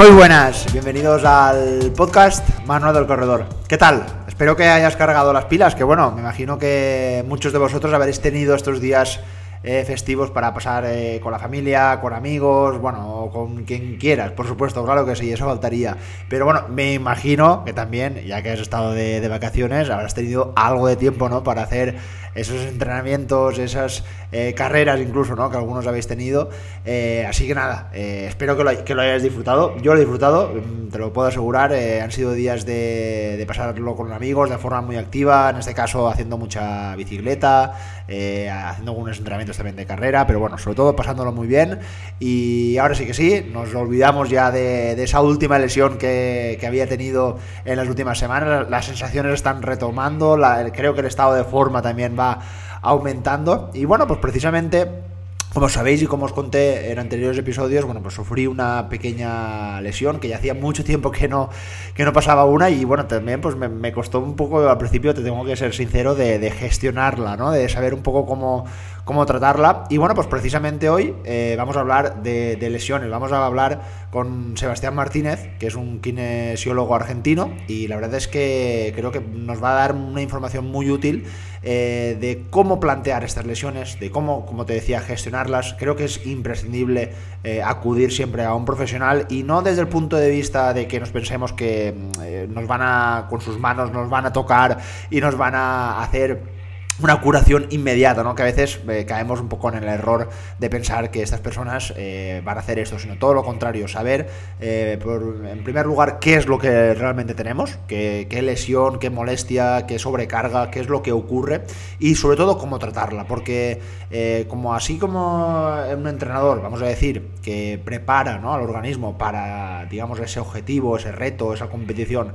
Muy buenas, bienvenidos al podcast Manual del Corredor. ¿Qué tal? Espero que hayas cargado las pilas, que bueno, me imagino que muchos de vosotros habréis tenido estos días eh, festivos para pasar eh, con la familia, con amigos, bueno, con quien quieras, por supuesto, claro que sí, eso faltaría. Pero bueno, me imagino que también, ya que has estado de, de vacaciones, habrás tenido algo de tiempo, ¿no? Para hacer esos entrenamientos, esas eh, carreras incluso, ¿no? Que algunos habéis tenido. Eh, así que nada, eh, espero que lo, que lo, hayáis disfrutado. Yo lo he disfrutado, mm, te lo puedo asegurar. han sido días de, de, pasarlo con amigos de forma muy activa, en este caso haciendo mucha bicicleta, haciendo algunos entrenamientos también de carrera, pero bueno, sobre todo pasándolo muy bien. Y ahora sí que sí, nos olvidamos ya de, de esa última lesión que, que, había tenido en las últimas semanas. Las sensaciones están retomando, la, creo que el estado de forma también va aumentando. Y bueno, pues precisamente como sabéis y como os conté en anteriores episodios, bueno, pues sufrí una pequeña lesión que ya hacía mucho tiempo que no, que no pasaba una y bueno, también pues me, costó un poco al principio, te tengo que ser sincero, de, gestionarla, ¿no? De saber un poco cómo, cómo tratarla. Y bueno, pues precisamente hoy eh, vamos a hablar de, lesiones, vamos a hablar con Sebastián Martínez, que es un kinesiólogo argentino y la verdad es que creo que nos va a dar una información muy útil eh, de cómo plantear estas lesiones, de cómo, como te decía, gestionarlas. Creo que es imprescindible eh, acudir siempre a un profesional y no desde el punto de vista de que nos pensemos que eh, nos van a, con sus manos, nos van a tocar y nos van a hacer una curación inmediata, ¿no? Que a veces eh, caemos un poco en el error de pensar que estas personas eh, van a hacer esto, sino todo lo contrario, saber, eh, en primer lugar, qué es lo que realmente tenemos, qué, qué, lesión, qué molestia, qué sobrecarga, qué es lo que ocurre y sobre todo cómo tratarla, porque como así como un entrenador, vamos a decir, que prepara ¿no? al organismo para, digamos, ese objetivo, ese reto, esa competición,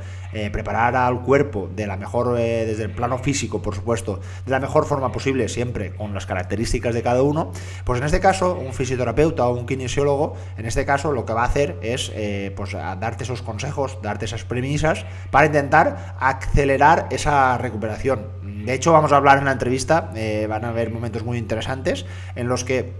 preparar al cuerpo de la mejor, desde el plano físico, por supuesto, de la mejor forma posible, siempre con las características de cada uno, pues en este caso, un fisioterapeuta o un kinesiólogo, en este caso lo que va a hacer es eh, pues, darte esos consejos, darte esas premisas para intentar acelerar esa recuperación. De hecho, vamos a hablar en la entrevista, eh, van a haber momentos muy interesantes en los que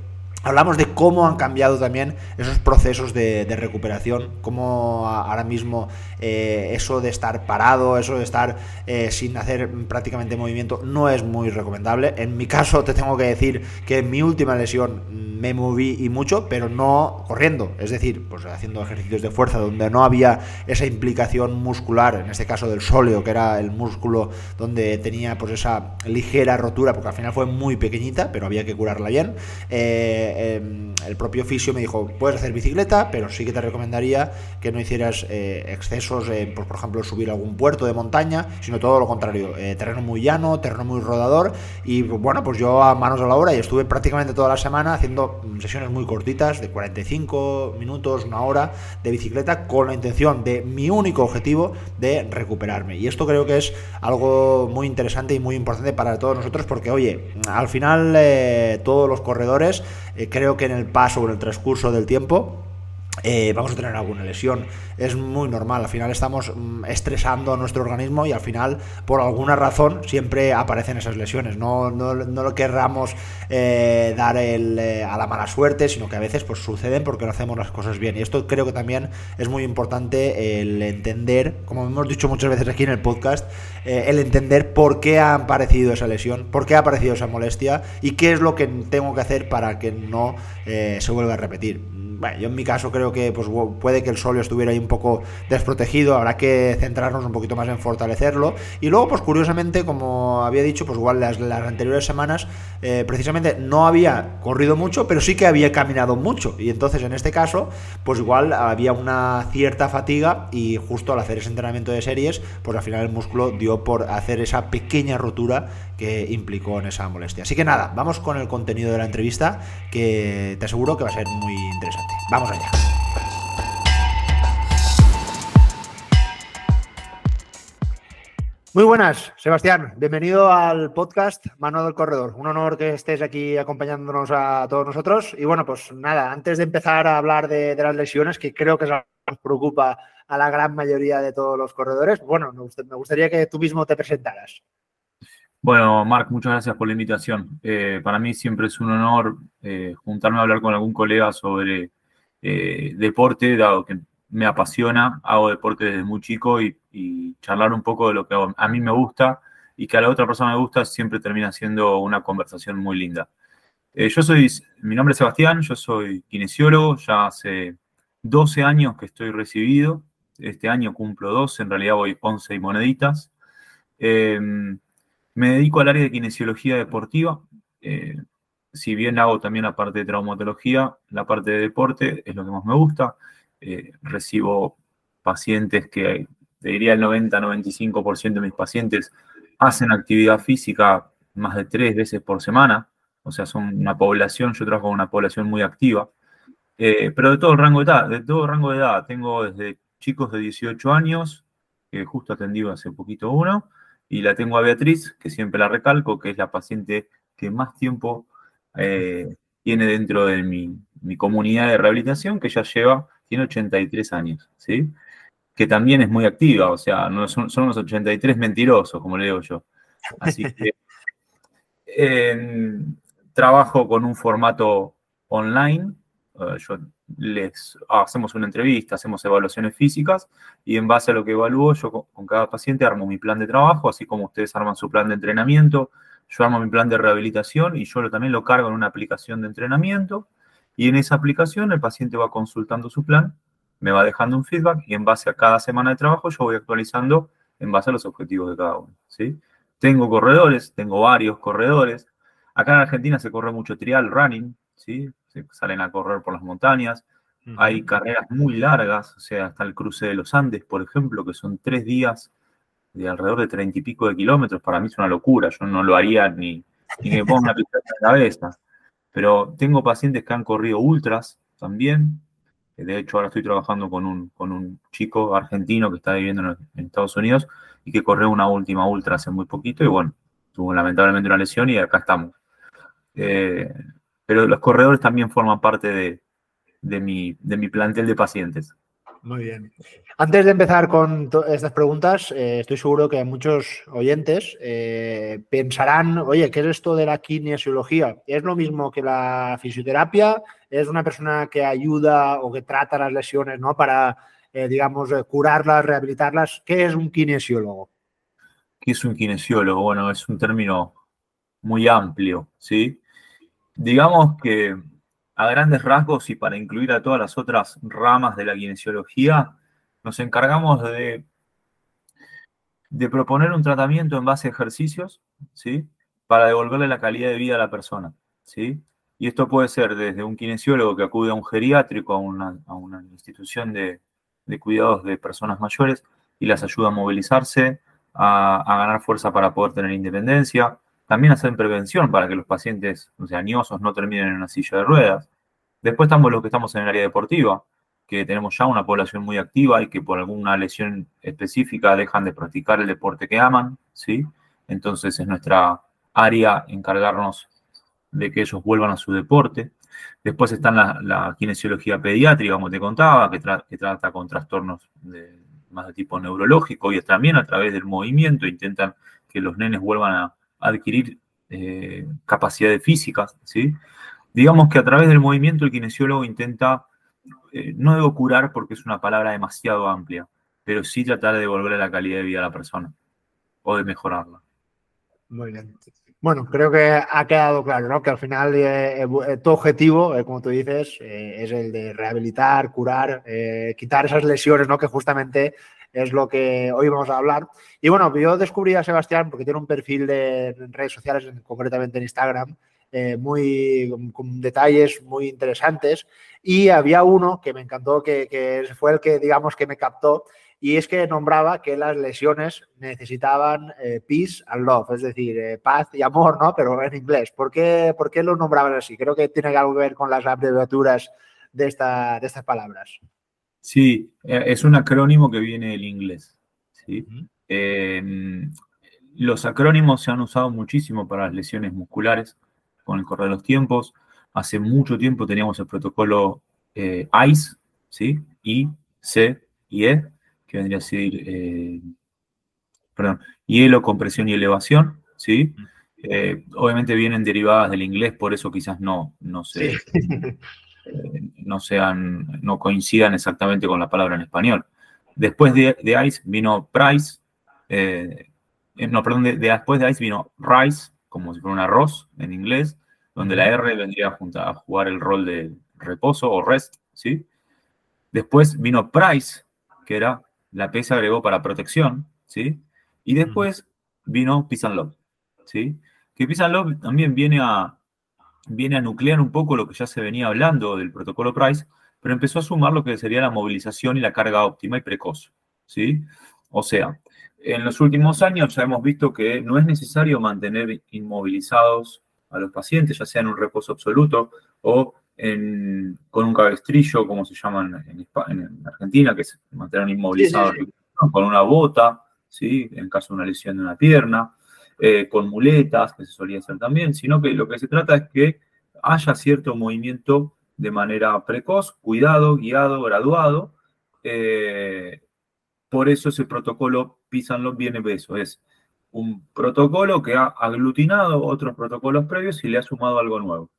Hablamos de cómo han cambiado también esos procesos de, recuperación, cómo ahora mismo eh, eso de estar parado, eso de estar eh, sin hacer prácticamente movimiento no es muy recomendable. En mi caso te tengo que decir que en mi última lesión me moví y mucho, pero no corriendo, es decir, pues haciendo ejercicios de fuerza donde no había esa implicación muscular, en este caso del sóleo, que era el músculo donde tenía pues esa ligera rotura, porque al final fue muy pequeñita, pero había que curarla bien. Eh, em, el propio fisio me dijo, puedes hacer bicicleta, pero sí que te recomendaría que no hicieras pues, por ejemplo, subir algún puerto de montaña, sino todo lo contrario, eh, terreno muy llano, terreno muy rodador, y bueno, pues yo a manos a la hora y estuve prácticamente toda la semana haciendo sesiones muy cortitas, de 45 minutos, una hora de bicicleta, con la intención de mi único objetivo de recuperarme. Y esto creo que es algo muy interesante y muy importante para todos nosotros, porque oye, al final eh, todos los corredores, creo que en el paso o en el transcurso del tiempo, eh, vamos a tener alguna lesión. Es muy normal, al final estamos mm, estresando a nuestro organismo y al final, por alguna razón, siempre aparecen esas lesiones. No, no, no lo querramos eh, dar el, eh, a la mala suerte, sino que a veces pues, suceden porque no hacemos las cosas bien. Y esto creo que también es muy importante el entender, como hemos dicho muchas veces aquí en el podcast, el entender por qué ha aparecido esa lesión, por qué ha aparecido esa molestia y qué es lo que tengo que hacer para que no se vuelva a repetir bueno, yo en mi caso creo que pues, puede que el solio estuviera ahí un poco desprotegido, habrá que centrarnos un poquito más en fortalecerlo. Y luego, pues curiosamente, como había dicho, pues igual las, las anteriores semanas, eh, precisamente no había corrido mucho, pero sí que había caminado mucho. Y entonces en este caso, pues igual había una cierta fatiga y justo al hacer ese entrenamiento de series, pues al final el músculo dio por hacer esa pequeña rotura que implicó en esa molestia. Así que nada, vamos con el contenido de la entrevista que te aseguro que va a ser muy interesante. Vamos allá. Muy buenas, Sebastián. Bienvenido al podcast Mano del Corredor. Un honor que estés aquí acompañándonos a todos nosotros. Y bueno, pues nada, antes de empezar a hablar de, las lesiones, que creo que es algo que nos preocupa a la gran mayoría de todos los corredores, bueno, me gustaría que tú mismo te presentaras. Bueno, Marc, muchas gracias por la invitación. Eh, para mí siempre es un honor eh, juntarme a hablar con algún colega sobre eh, deporte, dado que me apasiona, hago deporte desde muy chico y, charlar un poco de lo que a mí me gusta y que a la otra persona me gusta siempre termina siendo una conversación muy linda. Yo soy, mi nombre es Sebastián, yo soy kinesiólogo, ya hace 12 años que estoy recibido, este año cumplo 12, en realidad voy 11 y moneditas. Em, me dedico al área de kinesiología deportiva, eh, si bien hago también la parte de traumatología, la parte de deporte es lo que más me gusta. Eh, recibo pacientes que, te diría el 90-95% de mis pacientes hacen actividad física más de tres veces por semana, o sea, son una población, yo trabajo con una población muy activa, eh, pero de todo rango de edad, de todo rango de edad, tengo desde chicos de 18 años, que justo atendí hace poquito uno, y la tengo a Beatriz, que siempre la recalco, que es la paciente que más tiempo eh, tiene dentro de mi, comunidad de rehabilitación, que ya lleva, tiene 83 años, ¿sí? Que también es muy activa, o sea, no son, son los 83 mentirosos, como le digo yo. Así que trabajo con un formato online, eh, yo les hacemos una entrevista, hacemos evaluaciones físicas y en base a lo que evalúo, yo con, cada paciente armo mi plan de trabajo, así como ustedes arman su plan de entrenamiento, yo armo mi plan de rehabilitación y yo también lo cargo en una aplicación de entrenamiento y en esa aplicación el paciente va consultando su plan, me va dejando un feedback y en base a cada semana de trabajo yo voy actualizando en base a los objetivos de cada uno. ¿sí? Tengo corredores, tengo varios corredores. Acá en Argentina se corre mucho trial running, ¿sí? Salen a correr por las montañas. Hay carreras muy largas, o sea, hasta el cruce de los Andes, por ejemplo, que son tres días de alrededor de treinta y pico de kilómetros. Para mí es una locura, yo no lo haría ni, ni me ponga una pistola en la cabeza. Pero tengo pacientes que han corrido ultras también. De hecho, ahora estoy trabajando con un, con un chico argentino que está viviendo en, Estados Unidos y que corrió una última ultra hace muy poquito y bueno, tuvo lamentablemente una lesión y acá estamos. Eh, pero los corredores también forman parte de, mi, de mi plantel de pacientes. Muy bien. Antes de empezar con estas preguntas, eh, estoy seguro que muchos oyentes eh, pensarán, oye, ¿qué es esto de la kinesiología? ¿Es lo mismo que la fisioterapia? ¿Es una persona que ayuda o que trata las lesiones ¿no? para, eh, digamos, curarlas, rehabilitarlas? ¿Qué es un kinesiólogo? ¿Qué es un kinesiólogo? Bueno, es un término muy amplio, ¿sí? Digamos que a grandes rasgos y para incluir a todas las otras ramas de la kinesiología, nos encargamos de, de proponer un tratamiento en base a ejercicios, ¿sí? Para devolverle la calidad de vida a la persona, ¿sí? Y esto puede ser desde un kinesiólogo que acude a un geriátrico, a una, institución de, cuidados de personas mayores y las ayuda a movilizarse, a, a ganar fuerza para poder tener independencia, también hacer prevención para que los pacientes o sea, añosos no terminen en una silla de ruedas. Después estamos los que estamos en el área deportiva, que tenemos ya una población muy activa y que por alguna lesión específica dejan de practicar el deporte que aman, ¿sí? Entonces es nuestra área encargarnos de que ellos vuelvan a su deporte. Después está la, kinesiología pediátrica, como te contaba, que, que trata con trastornos más de tipo neurológico y también a través del movimiento intentan que los nenes vuelvan a, adquirir eh, capacidades físicas, ¿sí? Digamos que a través del movimiento el kinesiólogo intenta, eh, no debo curar porque es una palabra demasiado amplia, pero sí tratar de devolverle la calidad de vida a la persona o de mejorarla. Muy bien. Bueno, creo que ha quedado claro, ¿no? Que al final eh, tu objetivo, como tú dices, es el de rehabilitar, curar, quitar esas lesiones, ¿no? Que justamente es lo que hoy vamos a hablar. Y bueno, yo descubrí a Sebastián porque tiene un perfil de redes sociales, concretamente en Instagram, eh, muy con, detalles muy interesantes. Y había uno que me encantó, que, fue el que, digamos, que me captó, y es que nombraba que las lesiones necesitaban eh, peace and love, es decir, eh, paz y amor, ¿no? Pero en inglés. ¿Por qué, ¿Por qué lo nombraban así? Creo que tiene algo que ver con las abreviaturas de, esta, de estas palabras. Sí, eh, es un acrónimo que viene del inglés. Em, los acrónimos se han usado muchísimo para las lesiones musculares con el correr de los tiempos. Hace mucho tiempo teníamos el protocolo eh, ICE, ¿sí? I, C y E, que vendría a decir, eh, perdón, hielo, compresión y elevación, ¿sí? obviamente vienen derivadas del inglés, por eso quizás no, no sé. no sean, no coincidan exactamente con la palabra en español. Después de, ICE vino Price, eh, eh, no, perdón, después de ICE vino Rice, como si fuera un arroz en inglés, donde la R vendría a, a jugar el rol de reposo o rest, ¿sí? Después vino Price, que era la P se agregó para protección, ¿sí? Y después vino Peace and Love, ¿sí? Que Peace and Love también viene a, viene a nuclear un poco lo que ya se venía hablando del protocolo Price, pero empezó a sumar lo que sería la movilización y la carga óptima y precoz, ¿sí? O sea, en los últimos años ya hemos visto que no es necesario mantener inmovilizados a los pacientes, ya sea en un reposo absoluto o con un cabestrillo, como se llaman en, Argentina, que es mantener inmovilizados con una bota, ¿sí? en caso de una lesión de una pierna, eh, con muletas, que se solía hacer también, sino que lo que se trata es que haya cierto movimiento de manera precoz, cuidado, guiado, graduado. Eh, por eso ese protocolo PISANLO viene de eso, es un protocolo que ha aglutinado otros protocolos previos y le ha sumado algo nuevo.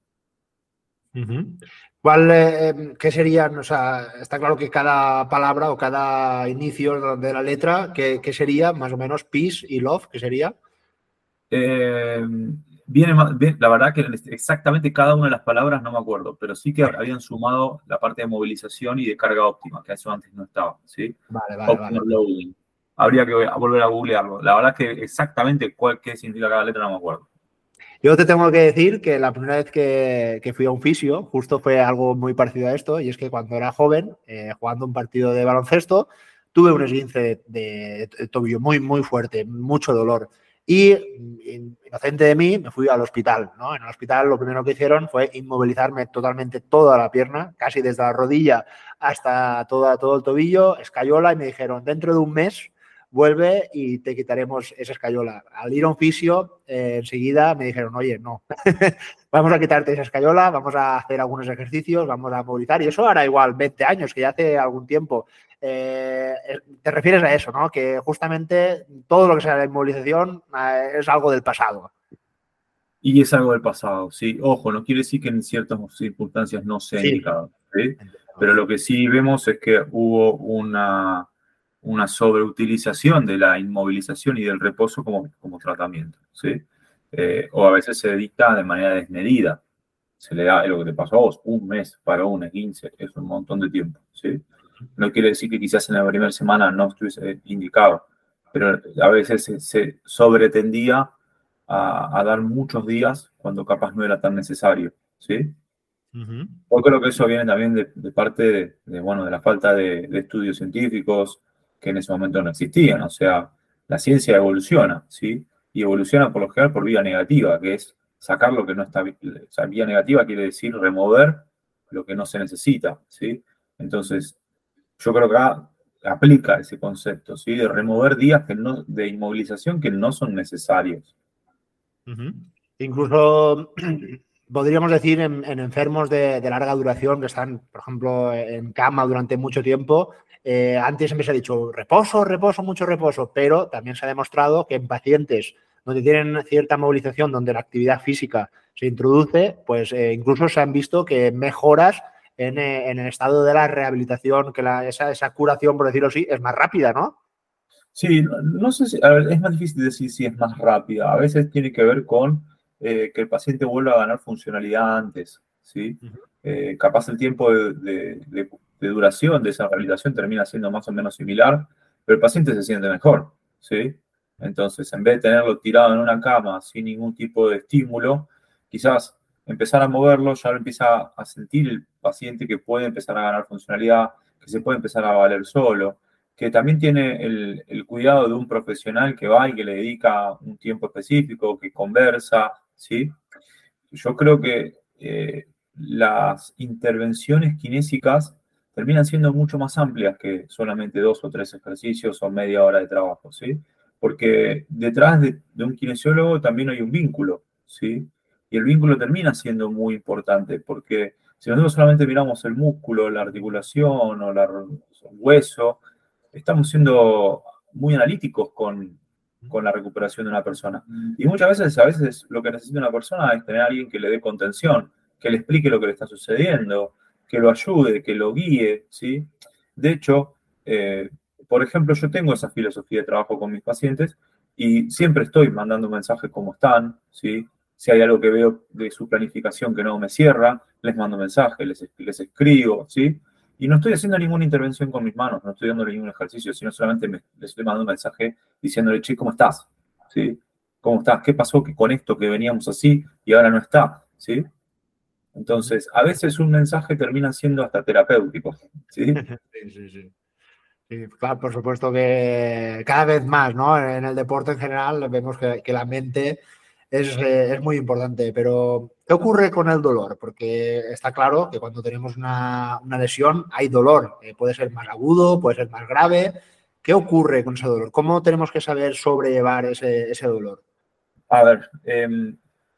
¿Cuál, eh, qué serían? O sea, está claro que cada palabra o cada inicio de la letra, ¿qué, sería más o menos peace y love? ¿Qué sería? Eh, viene, la verdad que exactamente cada una de las palabras no me acuerdo, pero sí que habían sumado la parte de movilización y de carga óptima, que eso antes no estaba, ¿sí? Vale, vale, Habría que volver a googlearlo. La verdad que exactamente cuál qué significa cada letra no me acuerdo. Yo te tengo que decir que la primera vez que, fui a un fisio, justo fue algo muy parecido a esto, y es que cuando era joven, eh, jugando un partido de baloncesto, tuve un esguince de, tobillo muy, muy fuerte, mucho dolor. Y inocente de mí, me fui al hospital. ¿no? En el hospital lo primero que hicieron fue inmovilizarme totalmente toda la pierna, casi desde la rodilla hasta toda, todo el tobillo, escayola, y me dijeron, dentro de un mes vuelve y te quitaremos esa escayola. Al ir a un fisio, eh, enseguida me dijeron, oye, no, vamos a quitarte esa escayola, vamos a hacer algunos ejercicios, vamos a movilizar. Y eso ahora igual 20 años, que ya hace algún tiempo. Eh, te refieres a eso, ¿no? Que justamente todo lo que sea la inmovilización eh, es algo del pasado. Y es algo del pasado, sí. Ojo, no quiere decir que en ciertas circunstancias no sea indicado, Pero lo que sí vemos es que hubo una una sobreutilización de la inmovilización y del reposo como, como tratamiento, ¿sí? Eh, o a veces se dicta de manera desmedida. Se le da lo que te pasó a vos, un mes para una 15, es un montón de tiempo, ¿sí? No quiere decir que quizás en la primera semana no estuviese indicado, pero a veces se, sobretendía a, dar muchos días cuando capaz no era tan necesario, ¿sí? Yo creo que eso viene también de, parte de, bueno, de la falta de, de estudios científicos, que en ese momento no existían. O sea, la ciencia evoluciona, ¿sí? Y evoluciona por lo general por vía negativa, que es sacar lo que no está bien. O sea, vía negativa quiere decir remover lo que no se necesita, ¿sí? Entonces, yo creo que aplica ese concepto, ¿sí? De remover días que no, de inmovilización que no son necesarios. Incluso podríamos decir en, enfermos de, larga duración que están, por ejemplo, en cama durante mucho tiempo, eh, antes siempre se ha dicho reposo, reposo, mucho reposo, pero también se ha demostrado que en pacientes donde tienen cierta movilización, donde la actividad física se introduce, pues eh, incluso se han visto que mejoras en, eh, el estado de la rehabilitación, que esa, curación, por decirlo así, es más rápida, ¿no? Sí, no, sé si, es más difícil decir si es más rápida. A veces tiene que ver con que el paciente vuelva a ganar funcionalidad antes, ¿sí? capaz el tiempo de, de duración de esa rehabilitación termina siendo más o menos similar, pero el paciente se siente mejor, ¿sí? Entonces, en vez de tenerlo tirado en una cama sin ningún tipo de estímulo, quizás empezar a moverlo, ya empieza a sentir el paciente que puede empezar a ganar funcionalidad, que se puede empezar a valer solo, que también tiene el, cuidado de un profesional que va y que le dedica un tiempo específico, que conversa, ¿sí? Yo creo que eh, las intervenciones kinésicas terminan siendo mucho más amplias que solamente dos o tres ejercicios o media hora de trabajo, ¿sí? Porque detrás de, un kinesiólogo también hay un vínculo, ¿sí? Y el vínculo termina siendo muy importante porque si nosotros solamente miramos el músculo, la articulación o el hueso, estamos siendo muy analíticos con, con la recuperación de una persona. Y muchas veces, a veces lo que necesita una persona es tener a alguien que le dé contención, que le explique lo que le está sucediendo, que lo ayude, que lo guíe, ¿sí? De hecho, eh, por ejemplo, yo tengo esa filosofía de trabajo con mis pacientes y siempre estoy mandando mensajes cómo están, ¿sí? Si hay algo que veo de su planificación que no me cierra, les mando mensajes, les, les escribo, ¿sí? Y no estoy haciendo ninguna intervención con mis manos, no estoy dando ningún ejercicio, sino solamente les estoy mandando un mensaje diciéndole, che, ¿cómo estás? ¿Sí? ¿Cómo estás? ¿Qué pasó con esto que veníamos así y ahora no está? ¿Sí? Entonces, a veces un mensaje termina siendo hasta terapéutico. ¿sí? sí, sí, sí. claro, por supuesto que cada vez más, ¿no? En el deporte en general vemos que, la mente es, eh, es, muy importante, pero ¿qué ocurre con el dolor? Porque está claro que cuando tenemos una, una lesión hay dolor, eh, puede ser más agudo, puede ser más grave. ¿Qué ocurre con ese dolor? ¿Cómo tenemos que saber sobrellevar ese, ese dolor? A ver, eh,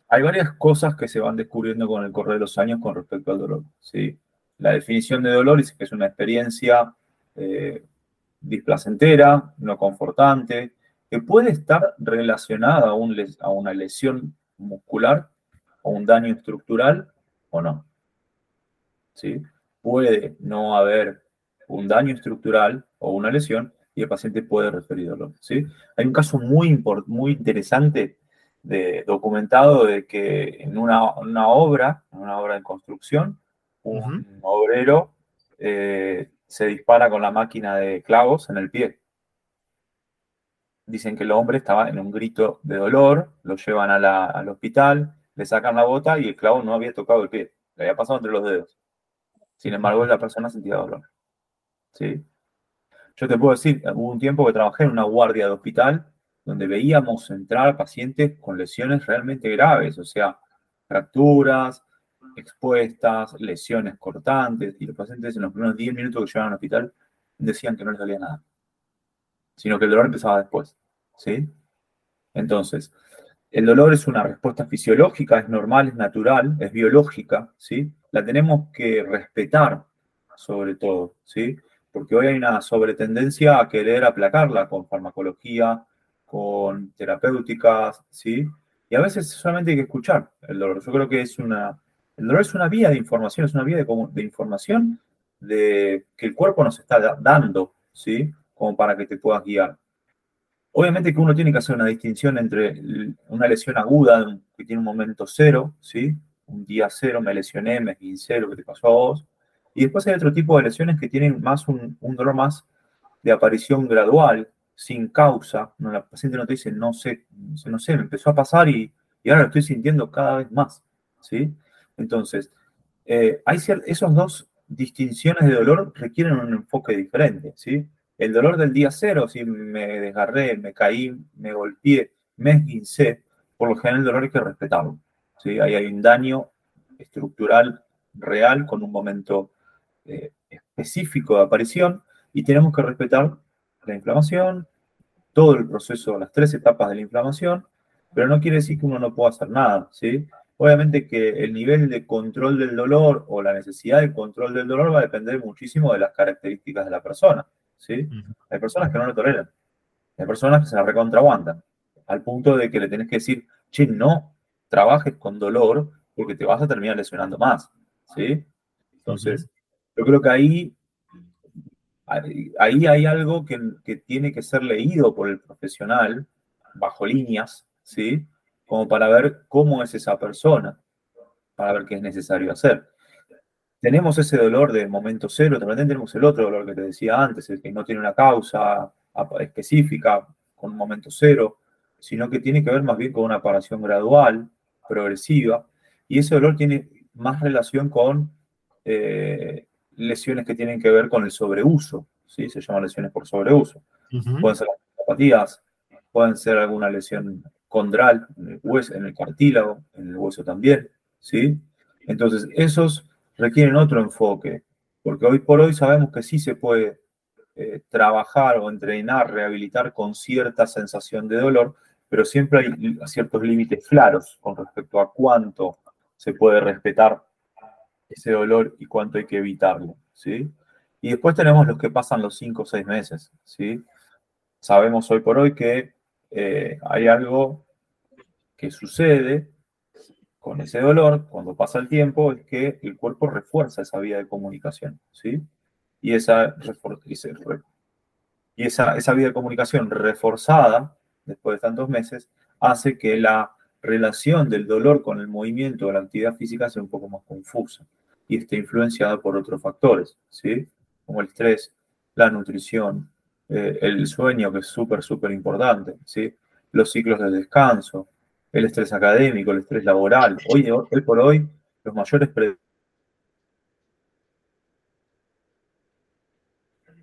hay varias cosas que se van descubriendo con el correr de los años con respecto al dolor. ¿sí? La definición de dolor dice que es una experiencia eh, displacentera, no confortante, que puede estar relacionada a, a una lesión muscular o un daño estructural o no. ¿sí? Puede no haber un daño estructural o una lesión y el paciente puede referir dolor. ¿sí? Hay un caso muy, muy interesante de, documentado de que en una, obra, en una obra de construcción, un obrero eh, se dispara con la máquina de clavos en el pie. Dicen que el hombre estaba en un grito de dolor, lo llevan al hospital, le sacan la bota y el clavo no había tocado el pie, le había pasado entre los dedos. Sin embargo, la persona sentía dolor. ¿Sí? Yo te puedo decir, hubo un tiempo que trabajé en una guardia de hospital donde veíamos entrar pacientes con lesiones realmente graves, o sea, fracturas, expuestas, lesiones cortantes, y los pacientes en los primeros 10 minutos que llegaban al hospital decían que no les dolía nada, sino que el dolor empezaba después, ¿sí? Entonces, el dolor es una respuesta fisiológica, es normal, es natural, es biológica, ¿sí? La tenemos que respetar, sobre todo, ¿sí? Porque hoy hay una sobretendencia a querer aplacarla con farmacología, con terapéuticas, ¿sí? Y a veces solamente hay que escuchar el dolor. Yo creo que es una, el dolor es una vía de información, es una vía de, información de, que el cuerpo nos está dando, ¿sí? Como para que te puedas guiar. Obviamente que uno tiene que hacer una distinción entre una lesión aguda que tiene un momento cero, ¿sí? Un día cero, me lesioné, me esguincé, lo que te pasó a vos. Y después hay otro tipo de lesiones que tienen más un, dolor más de aparición gradual, sin causa, no, la paciente no te dice, no sé, no sé, me empezó a pasar y, ahora lo estoy sintiendo cada vez más, ¿sí? Entonces, eh, hay esos dos distinciones de dolor requieren un enfoque diferente, ¿sí? El dolor del día cero, si me desgarré, me caí, me golpeé, me esguincé, por lo general el dolor hay que respetarlo, ¿sí? Ahí hay un daño estructural real con un momento eh, específico de aparición y tenemos que respetar la inflamación, todo el proceso, las tres etapas de la inflamación, pero no quiere decir que uno no pueda hacer nada, ¿sí? Obviamente que el nivel de control del dolor o la necesidad de control del dolor va a depender muchísimo de las características de la persona, ¿sí? Hay personas que no lo toleran, hay personas que se la recontraguantan, al punto de que le tenés que decir, che, no trabajes con dolor porque te vas a terminar lesionando más, ¿sí? Entonces, yo creo que ahí ahí hay algo que, tiene que ser leído por el profesional bajo líneas, ¿sí? Como para ver cómo es esa persona, para ver qué es necesario hacer. Tenemos ese dolor de momento cero, también tenemos el otro dolor que te decía antes, el que no tiene una causa específica con un momento cero, sino que tiene que ver más bien con una aparición gradual, progresiva, y ese dolor tiene más relación con eh, lesiones que tienen que ver con el sobreuso, ¿sí? se llaman lesiones por sobreuso. Pueden ser apatías, pueden ser alguna lesión condral en el, hueso, en el cartílago, en el hueso también. ¿sí? Entonces, esos requieren otro enfoque, porque hoy por hoy sabemos que sí se puede eh, trabajar o entrenar, rehabilitar con cierta sensación de dolor, pero siempre hay ciertos límites claros con respecto a cuánto se puede respetar ese dolor y cuánto hay que evitarlo, ¿sí? Y después tenemos los que pasan los 5 o 6 meses, ¿sí? Sabemos hoy por hoy que eh, hay algo que sucede con ese dolor, cuando pasa el tiempo, es que el cuerpo refuerza esa vía de comunicación, ¿sí? Y esa, y esa, esa vía de comunicación reforzada, después de tantos meses, hace que la relación del dolor con el movimiento o la actividad física sea un poco más confusa y esté influenciada por otros factores, ¿sí? Como el estrés, la nutrición, eh, el sueño, que es súper, súper importante, ¿sí? Los ciclos de descanso, el estrés académico, el estrés laboral. Hoy, hoy por hoy, los mayores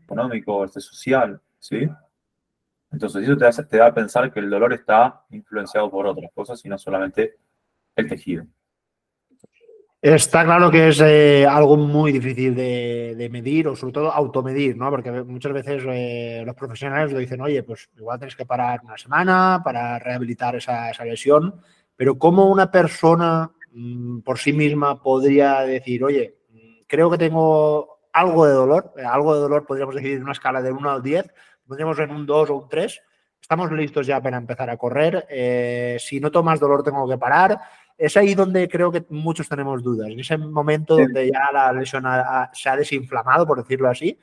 económico, este social, ¿sí? Entonces eso te, te da a pensar que el dolor está influenciado por otras cosas y no solamente el tejido. Está claro que es eh, algo muy difícil de, medir o sobre todo automedir, ¿no? Porque muchas veces eh, los profesionales lo dicen, oye, pues igual tienes que parar una semana para rehabilitar esa, lesión, pero ¿cómo una persona mm, por sí misma podría decir, oye, creo que tengo algo de dolor, eh, algo de dolor podríamos decir en una escala de 1 al 10, podríamos en un 2 o un 3, estamos listos ya para empezar a correr, si no tomas dolor tengo que parar, es ahí donde creo que muchos tenemos dudas. En ese momento donde ya la lesión se ha desinflamado, por decirlo así,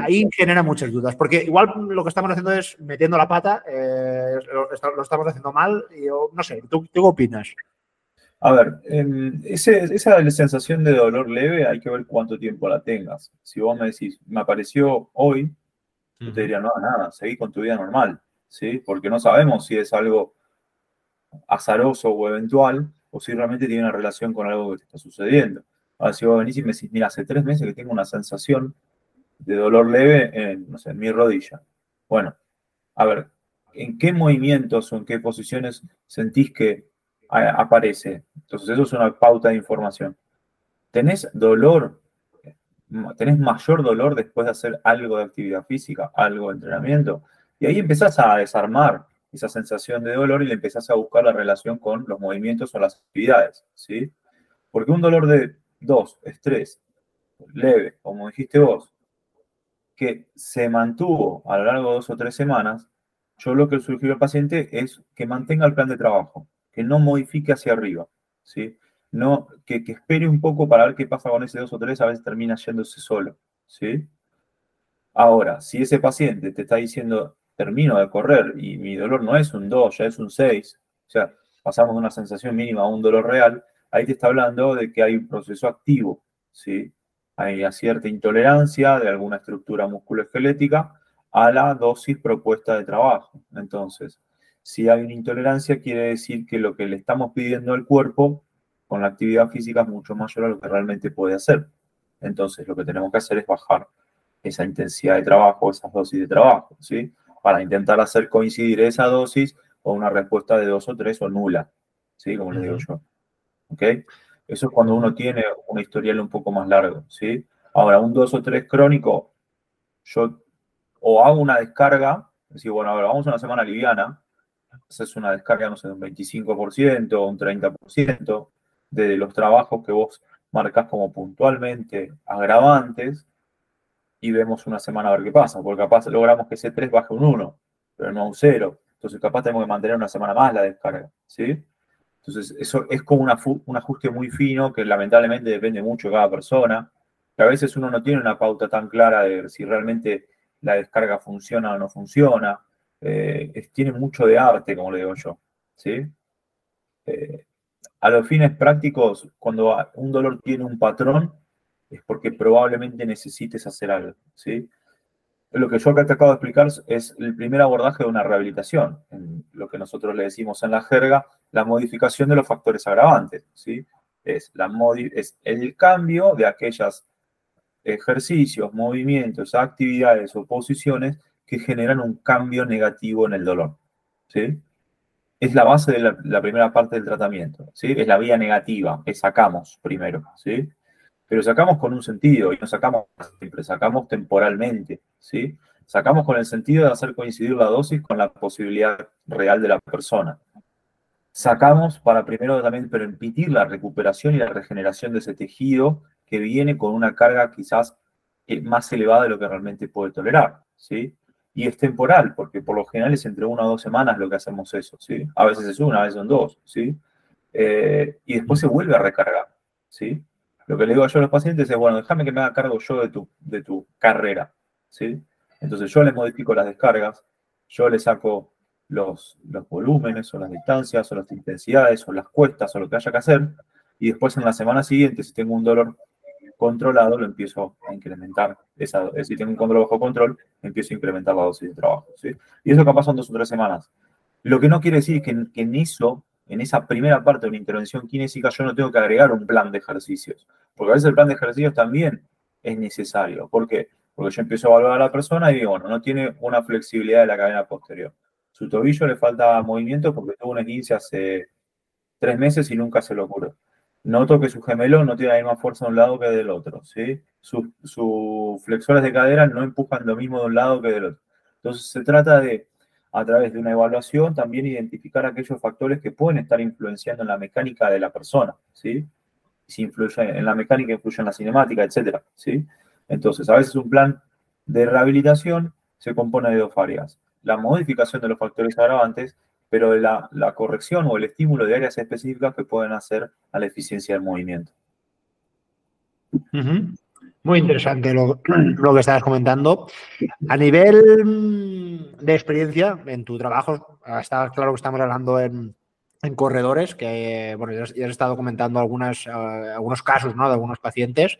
ahí genera muchas dudas. Porque igual lo que estamos haciendo es metiendo la pata, eh, lo, estamos haciendo mal. Y yo, no sé, ¿tú, qué opinas? A ver, esa sensación de dolor leve hay que ver cuánto tiempo la tengas. Si vos me decís, me apareció hoy, yo te diría, no, nada, seguí con tu vida normal, ¿sí? Porque no sabemos si es algo azaroso o eventual, o si realmente tiene una relación con algo que te está sucediendo. Ahora, si vos venís y me decís, mira, hace tres meses que tengo una sensación de dolor leve en, en mi rodilla. Bueno, a ver, ¿en qué movimientos o en qué posiciones sentís que aparece? Entonces, eso es una pauta de información. ¿Tenés dolor? ¿Tenés mayor dolor después de hacer algo de actividad física, algo de entrenamiento? Y ahí empezás a desarmar esa sensación de dolor y le empezás a buscar la relación con los movimientos o las actividades, ¿sí? Porque un dolor de dos, estrés, leve, como dijiste vos, que se mantuvo a lo largo de dos o tres semanas, yo lo que sugiero al paciente es que mantenga el plan de trabajo, que no modifique hacia arriba, ¿sí? No, que, espere un poco para ver qué pasa con ese dos o tres, a veces termina yéndose solo, ¿sí? Ahora, si ese paciente te está diciendo, termino de correr y mi dolor no es un 2, ya es un 6, o sea, pasamos de una sensación mínima a un dolor real, ahí te está hablando de que hay un proceso activo, ¿sí? Hay cierta intolerancia de alguna estructura musculoesquelética a la dosis propuesta de trabajo. Entonces, si hay una intolerancia, quiere decir que lo que le estamos pidiendo al cuerpo con la actividad física es mucho mayor a lo que realmente puede hacer. Entonces, lo que tenemos que hacer es bajar esa intensidad de trabajo, esas dosis de trabajo, ¿sí? Para intentar hacer coincidir esa dosis con una respuesta de dos o tres o nula, ¿sí? Como le digo yo. ¿Ok? Eso es cuando uno tiene un historial un poco más largo, ¿sí? Ahora, un dos o tres crónico, yo o hago una descarga, es decir, bueno, ahora vamos a una semana liviana, haces una descarga, no sé, de un 25% o un 30% de los trabajos que vos marcas como puntualmente agravantes, y vemos una semana a ver qué pasa, porque capaz logramos que ese 3 baje un 1, pero no un 0. Entonces capaz tenemos que mantener una semana más la descarga, ¿sí? Entonces eso es como un ajuste muy fino que lamentablemente depende mucho de cada persona, que a veces uno no tiene una pauta tan clara de si realmente la descarga funciona o no funciona. Eh, tiene mucho de arte, como le digo yo, ¿sí? Eh, a los fines prácticos, cuando un dolor tiene un patrón, es porque probablemente necesites hacer algo, ¿sí? Lo que yo acá te acabo de explicar es el primer abordaje de una rehabilitación, en lo que nosotros le decimos en la jerga, la modificación de los factores agravantes, ¿sí? Es, la es el cambio de aquellos ejercicios, movimientos, actividades o posiciones que generan un cambio negativo en el dolor, ¿sí? Es la base de la, la primera parte del tratamiento, ¿sí? Es la vía negativa que sacamos primero, ¿sí? Pero sacamos con un sentido y no sacamos siempre, sacamos temporalmente, ¿sí? Sacamos con el sentido de hacer coincidir la dosis con la posibilidad real de la persona. Sacamos para primero también permitir la recuperación y la regeneración de ese tejido que viene con una carga quizás eh, más elevada de lo que realmente puede tolerar, ¿sí? Y es temporal, porque por lo general es entre una o dos semanas lo que hacemos eso, ¿sí? A veces es una, a veces son dos, ¿sí? Eh, y después se vuelve a recargar, ¿sí? Lo que le digo yo a los pacientes es, bueno, déjame que me haga cargo yo de tu, de tu carrera, ¿sí? Entonces yo les modifico las descargas, yo les saco los, los volúmenes o las distancias o las intensidades o las cuestas o lo que haya que hacer, y después en la semana siguiente, si tengo un dolor controlado, lo empiezo a incrementar. Esa, si tengo un control bajo control, empiezo a incrementar la dosis de trabajo. ¿sí? Y eso capaz son dos o tres semanas. Lo que no quiere decir que, que en eso, en esa primera parte de una intervención kinésica, yo no tengo que agregar un plan de ejercicios. Porque a veces el plan de ejercicios también es necesario. ¿Por qué? Porque yo empiezo a evaluar a la persona y digo, bueno, no tiene una flexibilidad de la cadena posterior. Su tobillo le falta movimiento porque tuvo un esguince hace tres meses y nunca se lo ocurrió noto que su gemelo no tiene la misma fuerza de un lado que del otro, ¿sí? Sus, flexores de cadera no empujan lo mismo de un lado que del otro. Entonces se trata de, a través de una evaluación, también identificar aquellos factores que pueden estar influenciando en la mecánica de la persona, ¿sí? Si influye en la mecánica, influye en la cinemática, etcétera, ¿sí? Entonces, a veces un plan de rehabilitación se compone de dos áreas. La modificación de los factores agravantes pero la, la corrección o el estímulo de áreas específicas que pueden hacer a la eficiencia del movimiento. Muy interesante lo, lo, que estabas comentando. A nivel mm, de experiencia en tu trabajo, está claro que estamos hablando en, en corredores, que bueno, ya has, estado comentando algunas, uh, algunos casos ¿no? de algunos pacientes.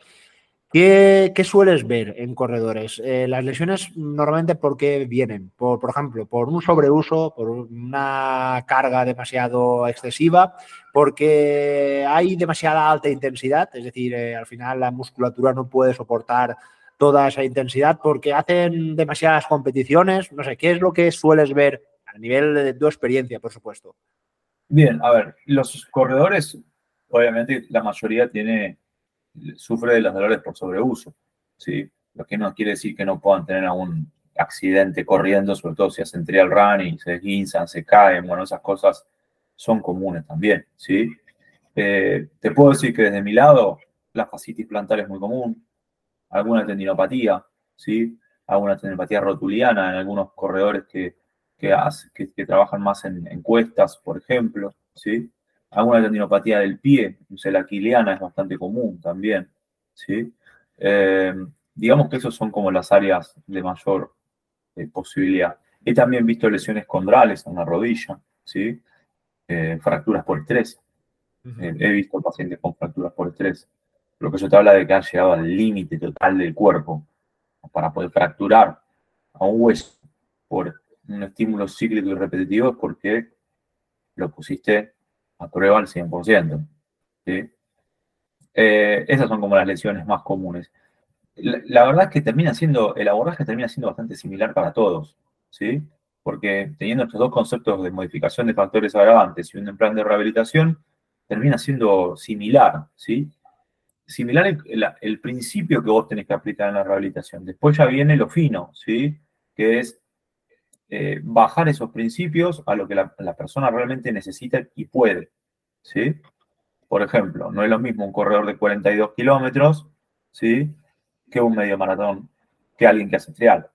¿Qué, sueles ver en corredores? Eh, las lesiones normalmente por qué vienen? Por, por ejemplo, por un sobreuso, por una carga demasiado excesiva, porque hay demasiada alta intensidad, es decir, eh, al final la musculatura no puede soportar toda esa intensidad porque hacen demasiadas competiciones. No sé, ¿qué es lo que sueles ver a nivel de tu experiencia, por supuesto? Bien, a ver, los corredores, obviamente la mayoría tiene sufre de los dolores por sobreuso, ¿sí? Lo que no quiere decir que no puedan tener algún accidente corriendo, sobre todo si hacen trial running, se desguinzan, se caen, bueno, esas cosas son comunes también, ¿sí? Eh, te puedo decir que desde mi lado, la fascitis plantar es muy común, alguna tendinopatía, ¿sí? Alguna tendinopatía rotuliana en algunos corredores que, que, que, trabajan más en, en, cuestas, por ejemplo, ¿sí? Alguna tendinopatía del pie, la aquiliana es bastante común también, ¿sí? Eh, digamos que esos son como las áreas de mayor eh, posibilidad. He también visto lesiones condrales en la rodilla, ¿sí? Eh, fracturas por estrés. he visto pacientes con fracturas por estrés. Lo que eso te habla de que han llegado al límite total del cuerpo para poder fracturar a un hueso por un estímulo cíclico y repetitivo es porque lo pusiste aprueba al 100%. ¿sí? Eh, esas son como las lesiones más comunes. La, verdad es que termina siendo, el abordaje termina siendo bastante similar para todos, ¿sí? Porque teniendo estos dos conceptos de modificación de factores agravantes y un plan de rehabilitación, termina siendo similar, ¿sí? Similar el, el, principio que vos tenés que aplicar en la rehabilitación. Después ya viene lo fino, ¿sí? Que es eh, bajar esos principios a lo que la, persona realmente necesita y puede. ¿sí? Por ejemplo, no es lo mismo un corredor de 42 kilómetros ¿sí? que un medio maratón, que alguien que hace trial.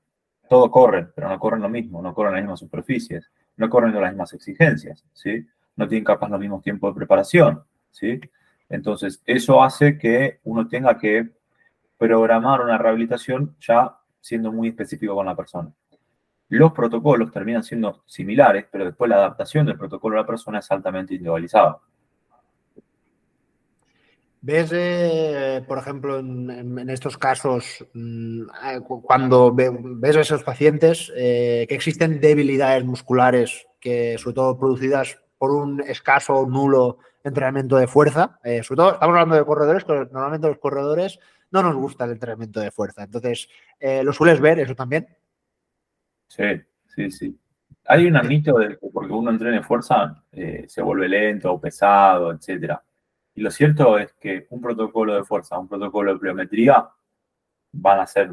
Todos corren, pero no corren lo mismo, no corren las mismas superficies, no corren las mismas exigencias, ¿sí? no tienen capaz los mismos tiempos de preparación. ¿sí? Entonces, eso hace que uno tenga que programar una rehabilitación ya siendo muy específico con la persona. Los protocolos terminan siendo similares, pero después la adaptación del protocolo a la persona es altamente individualizada. ¿Ves, eh, por ejemplo, en, estos casos, mm, eh, cuando ves a esos pacientes eh, que existen debilidades musculares, que sobre todo producidas por un escaso o nulo entrenamiento de fuerza? sobre todo, estamos hablando de corredores, pero normalmente los corredores no nos gusta el entrenamiento de fuerza. Entonces, ¿lo sueles ver eso también? Sí, sí, sí. Hay un mito de que porque uno entrene fuerza eh, se vuelve lento o pesado, etc. Y lo cierto es que un protocolo de fuerza, un protocolo de pliometría, van a ser,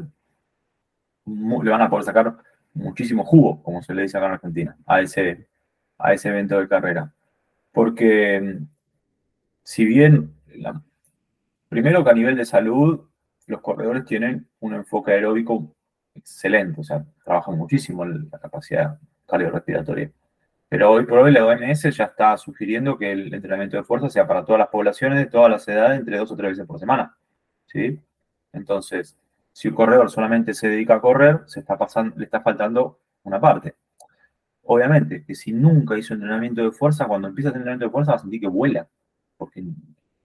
le van a poder sacar muchísimo jugo, como se le dice acá en Argentina, a ese, a ese evento de carrera. Porque si bien, primero que a nivel de salud, los corredores tienen un enfoque aeróbico excelente, o sea, trabajan muchísimo la capacidad cardiorrespiratoria. Pero hoy por hoy la OMS ya está sugiriendo que el entrenamiento de fuerza sea para todas las poblaciones de todas las edades entre dos o tres veces por semana. ¿sí? Entonces, si un corredor solamente se dedica a correr, se está pasando, le está faltando una parte. Obviamente, que si nunca hizo entrenamiento de fuerza, cuando empieza el entrenamiento de fuerza va a sentir que vuela, porque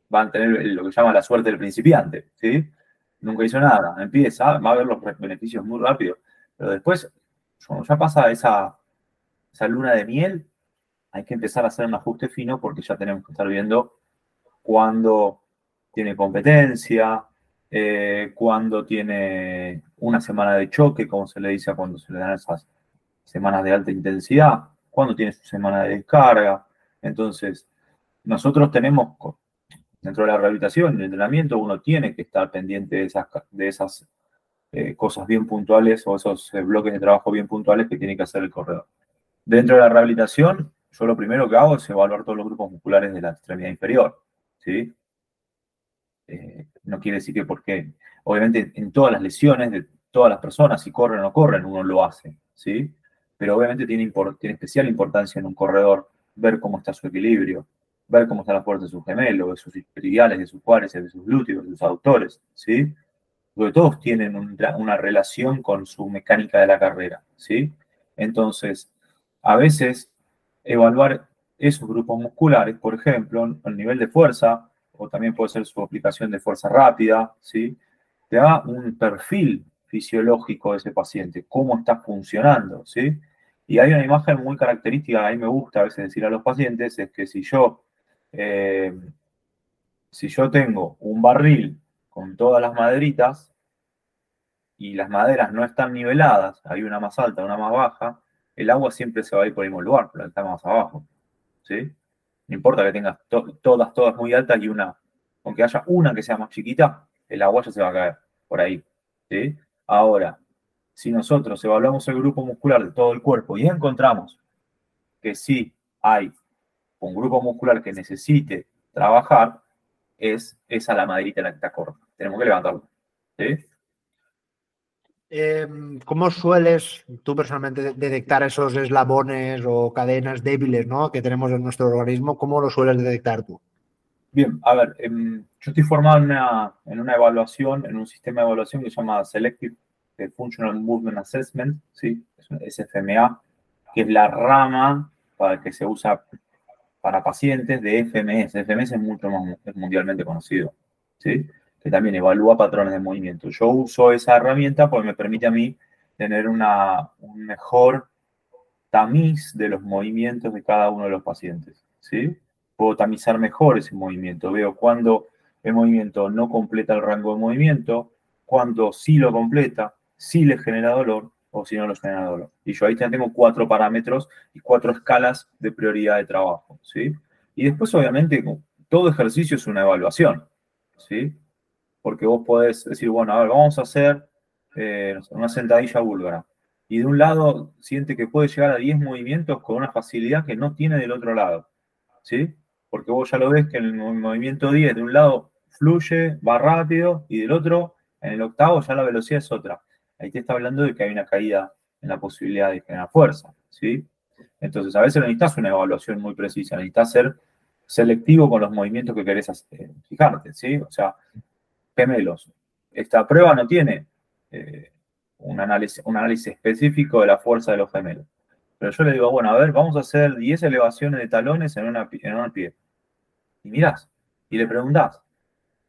van a tener lo que llama la suerte del principiante, ¿sí? Nunca hizo nada, empieza, va a ver los beneficios muy rápido, pero después, cuando ya pasa esa, esa luna de miel, hay que empezar a hacer un ajuste fino porque ya tenemos que estar viendo cuándo tiene competencia, eh, cuándo tiene una semana de choque, como se le dice a cuando se le dan esas semanas de alta intensidad, cuándo tiene su semana de descarga. Entonces, nosotros tenemos, dentro de la rehabilitación y el entrenamiento, uno tiene que estar pendiente de esas, de esas eh, cosas bien puntuales o esos eh, bloques de trabajo bien puntuales que tiene que hacer el corredor. Dentro de la rehabilitación, yo lo primero que hago es evaluar todos los grupos musculares de la extremidad inferior. ¿sí? Eh, no quiere decir que porque, obviamente, en todas las lesiones de todas las personas, si corren o no corren, uno lo hace. ¿sí? Pero obviamente tiene, tiene especial importancia en un corredor ver cómo está su equilibrio, ver cómo está la fuerza de su gemelo, de sus isquiotibiales, de sus cuádriceps, de sus glúteos, de sus aductores, ¿sí? Porque todos tienen una relación con su mecánica de la carrera, ¿sí? Entonces, a veces evaluar esos grupos musculares, por ejemplo, el nivel de fuerza, o también puede ser su aplicación de fuerza rápida, ¿sí? Te da un perfil fisiológico de ese paciente, cómo está funcionando, ¿sí? Y hay una imagen muy característica, a mí me gusta a veces decir a los pacientes, es que si yo, eh, si yo tengo un barril con todas las maderitas y las maderas no están niveladas, hay una más alta, una más baja, el agua siempre se va a ir por el mismo lugar, pero está más abajo. ¿sí? No importa que tengas todas, todas muy altas y una, aunque haya una que sea más chiquita, el agua ya se va a caer por ahí. Ahora, si nosotros evaluamos el grupo muscular de todo el cuerpo y encontramos que sí hay un grupo muscular que necesite trabajar, es esa la maderita la que está corta. Tenemos que levantarlo. ¿sí? Em, ¿Cómo sueles tú personalmente detectar esos eslabones o cadenas débiles ¿no? que tenemos en nuestro organismo? ¿Cómo lo sueles detectar tú? Bien, a ver, em, yo estoy formado en una, evaluación, en un sistema de evaluación que se llama Selective Functional Movement Assessment, ¿sí? es SFMA, que es la rama para que se usa para pacientes de FMS. FMS es mucho más mundialmente conocido. ¿sí? que también evalúa patrones de movimiento. Yo uso esa herramienta porque me permite a mí tener una, un mejor tamiz de los movimientos de cada uno de los pacientes. ¿sí? Puedo tamizar mejor ese movimiento. Veo cuando el movimiento no completa el rango de movimiento, cuando sí lo completa, sí le genera dolor o si no lo genera dolor. Y yo ahí tengo cuatro parámetros y cuatro escalas de prioridad de trabajo. ¿sí? Y después, obviamente, todo ejercicio es una evaluación. ¿sí? porque vos podés decir, bueno, a ver, vamos a hacer eh, una sentadilla búlgara. Y de un lado siente que puede llegar a 10 movimientos con una facilidad que no tiene del otro lado. ¿Sí? Porque vos ya lo ves que en el movimiento 10 de un lado fluye, va rápido, y del otro, en el octavo, ya la velocidad es otra. Ahí te está hablando de que hay una caída en la posibilidad de generar fuerza. ¿sí? Entonces, a veces necesitas una evaluación muy precisa, necesitas ser selectivo con los movimientos que querés hacer, fijarte, ¿sí? O sea, gemelos. Esta prueba no tiene eh, un, análisis, un análisis específico de la fuerza de los gemelos. Pero yo le digo, bueno, a ver, vamos a hacer 10 elevaciones de talones en, una, en un pie. Y mirás, y le preguntás,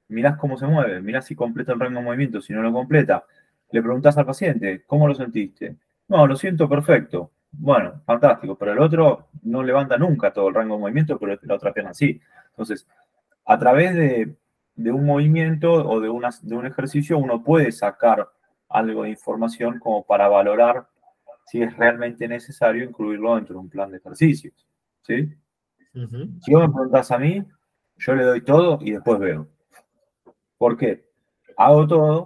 mirás cómo se mueve, mirás si completa el rango de movimiento, si no lo completa. Le preguntás al paciente, ¿cómo lo sentiste? No, lo siento perfecto. Bueno, fantástico, pero el otro no levanta nunca todo el rango de movimiento, pero la otra pierna sí. Entonces, a través de de un movimiento o de, una, de un ejercicio uno puede sacar algo de información como para valorar si es realmente necesario incluirlo dentro de un plan de ejercicios. ¿sí? Si vos me preguntas a mí, yo le doy todo y después veo. ¿Por qué? Hago todo,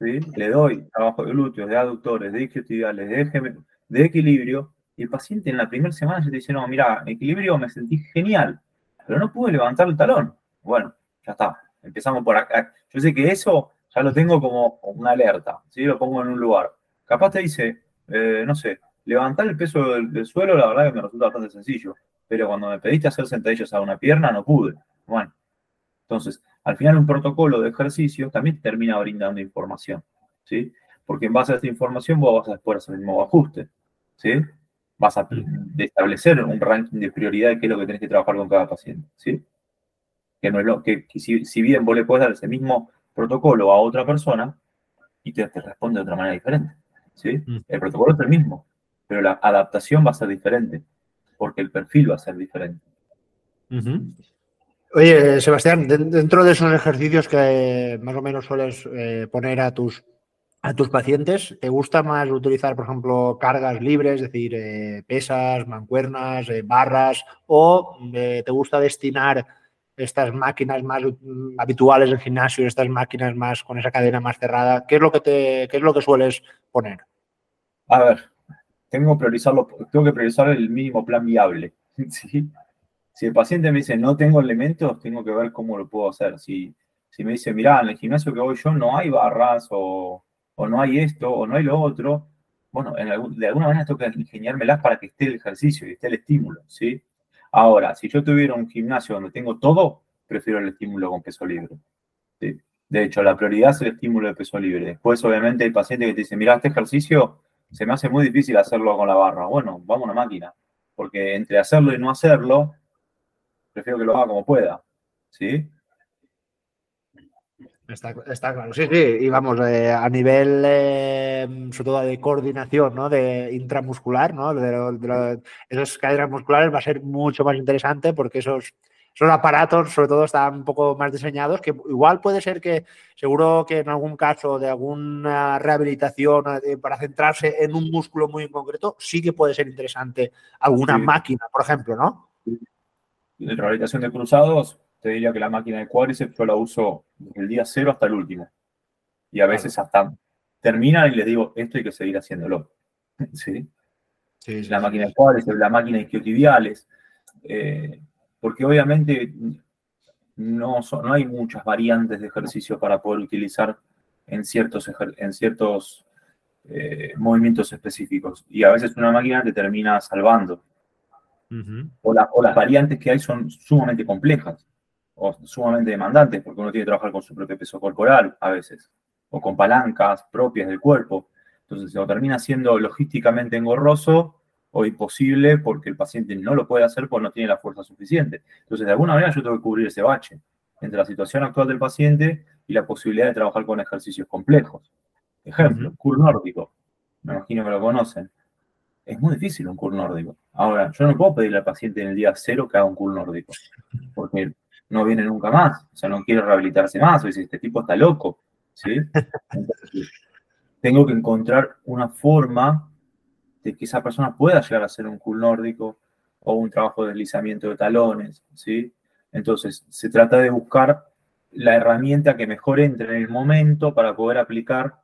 le doy trabajo de glúteos, de aductores, de isquiotibiales, de, de equilibrio, y el paciente en la primera semana se te dice, no, mira, equilibrio me sentí genial, pero no pude levantar el talón. Bueno, ya está, empezamos por acá. Yo sé que eso ya lo tengo como una alerta, ¿sí? Lo pongo en un lugar. Capaz te dice, eh, no sé, levantar el peso del, suelo, la verdad que me resulta bastante sencillo. Pero cuando me pediste hacer sentadillas a una pierna, no pude. Bueno, entonces, al final un protocolo de ejercicio también termina brindando información, ¿sí? Porque en base a esta información vos vas a después hacer el nuevo ajuste, ¿sí? Vas a establecer un ranking de prioridad de qué es lo que tenés que trabajar con cada paciente, ¿sí? Que no es lo que, si, bien vos le puedes dar ese mismo protocolo a otra persona y te, responde de otra manera diferente, ¿sí? Mm. El protocolo es el mismo, pero la adaptación va a ser diferente, porque el perfil va a ser diferente. Oye, Sebastián, dentro de esos ejercicios que más o menos sueles eh, poner a tus, a tus pacientes, ¿te gusta más utilizar, por ejemplo, cargas libres, es decir, eh, pesas, mancuernas, eh, barras, o te gusta destinar estas máquinas más habituales del gimnasio, estas máquinas más con esa cadena más cerrada? ¿Qué es lo que, te, qué es lo que sueles poner? A ver, tengo que priorizarlo, tengo que priorizar el mínimo plan viable. ¿sí? Si el paciente me dice no tengo elementos, tengo que ver cómo lo puedo hacer. Si, si me dice, mira, en el gimnasio que voy yo no hay barras o, no hay esto o no hay lo otro, bueno, de alguna manera tengo que ingeniármelas para que esté el ejercicio y esté el estímulo, ¿sí? Ahora, si yo tuviera un gimnasio donde tengo todo, prefiero el estímulo con peso libre. De hecho, la prioridad es el estímulo de peso libre. Después, obviamente, hay paciente que te dice, mira, este ejercicio se me hace muy difícil hacerlo con la barra. Bueno, vamos a una máquina, porque entre hacerlo y no hacerlo, prefiero que lo haga como pueda. ¿Sí? Está, claro, sí, sí, y vamos, eh, a nivel, eh, sobre todo de coordinación, ¿no? De intramuscular, ¿no? De, esas cadenas musculares va a ser mucho más interesante porque esos, esos aparatos, sobre todo, están un poco más diseñados, que igual puede ser que, seguro que en algún caso de alguna rehabilitación eh, para centrarse en un músculo muy en concreto, sí que puede ser interesante alguna máquina, por ejemplo, ¿no? En rehabilitación de cruzados, te diría que la máquina de cuádriceps yo la uso desde el día cero hasta el último. Y a veces hasta termina y les digo, esto hay que seguir haciéndolo. ¿Sí? sí, la máquina de cuádriceps, la máquina de isquiotibiales. Eh, porque obviamente no, no hay muchas variantes de ejercicio para poder utilizar en ciertos, en ciertos eh, movimientos específicos. Y a veces una máquina te termina salvando. O, o, las variantes que hay son sumamente complejas o sumamente demandantes, porque uno tiene que trabajar con su propio peso corporal a veces, o con palancas propias del cuerpo. Entonces, se termina siendo logísticamente engorroso o imposible porque el paciente no lo puede hacer porque no tiene la fuerza suficiente. Entonces, de alguna manera yo tengo que cubrir ese bache entre la situación actual del paciente y la posibilidad de trabajar con ejercicios complejos. Ejemplo, uh nórdico. Me imagino que lo conocen. Es muy difícil un curl nórdico. Ahora, yo no puedo pedirle al paciente en el día cero que haga un curl nórdico, porque no viene nunca más, o sea, no quiere rehabilitarse más, o dice, este tipo está loco, ¿sí? tengo que encontrar una forma de que esa persona pueda llegar a hacer un cool nórdico o un trabajo de deslizamiento de talones, ¿sí? Entonces, se trata de buscar la herramienta que mejor entre en el momento para poder aplicar,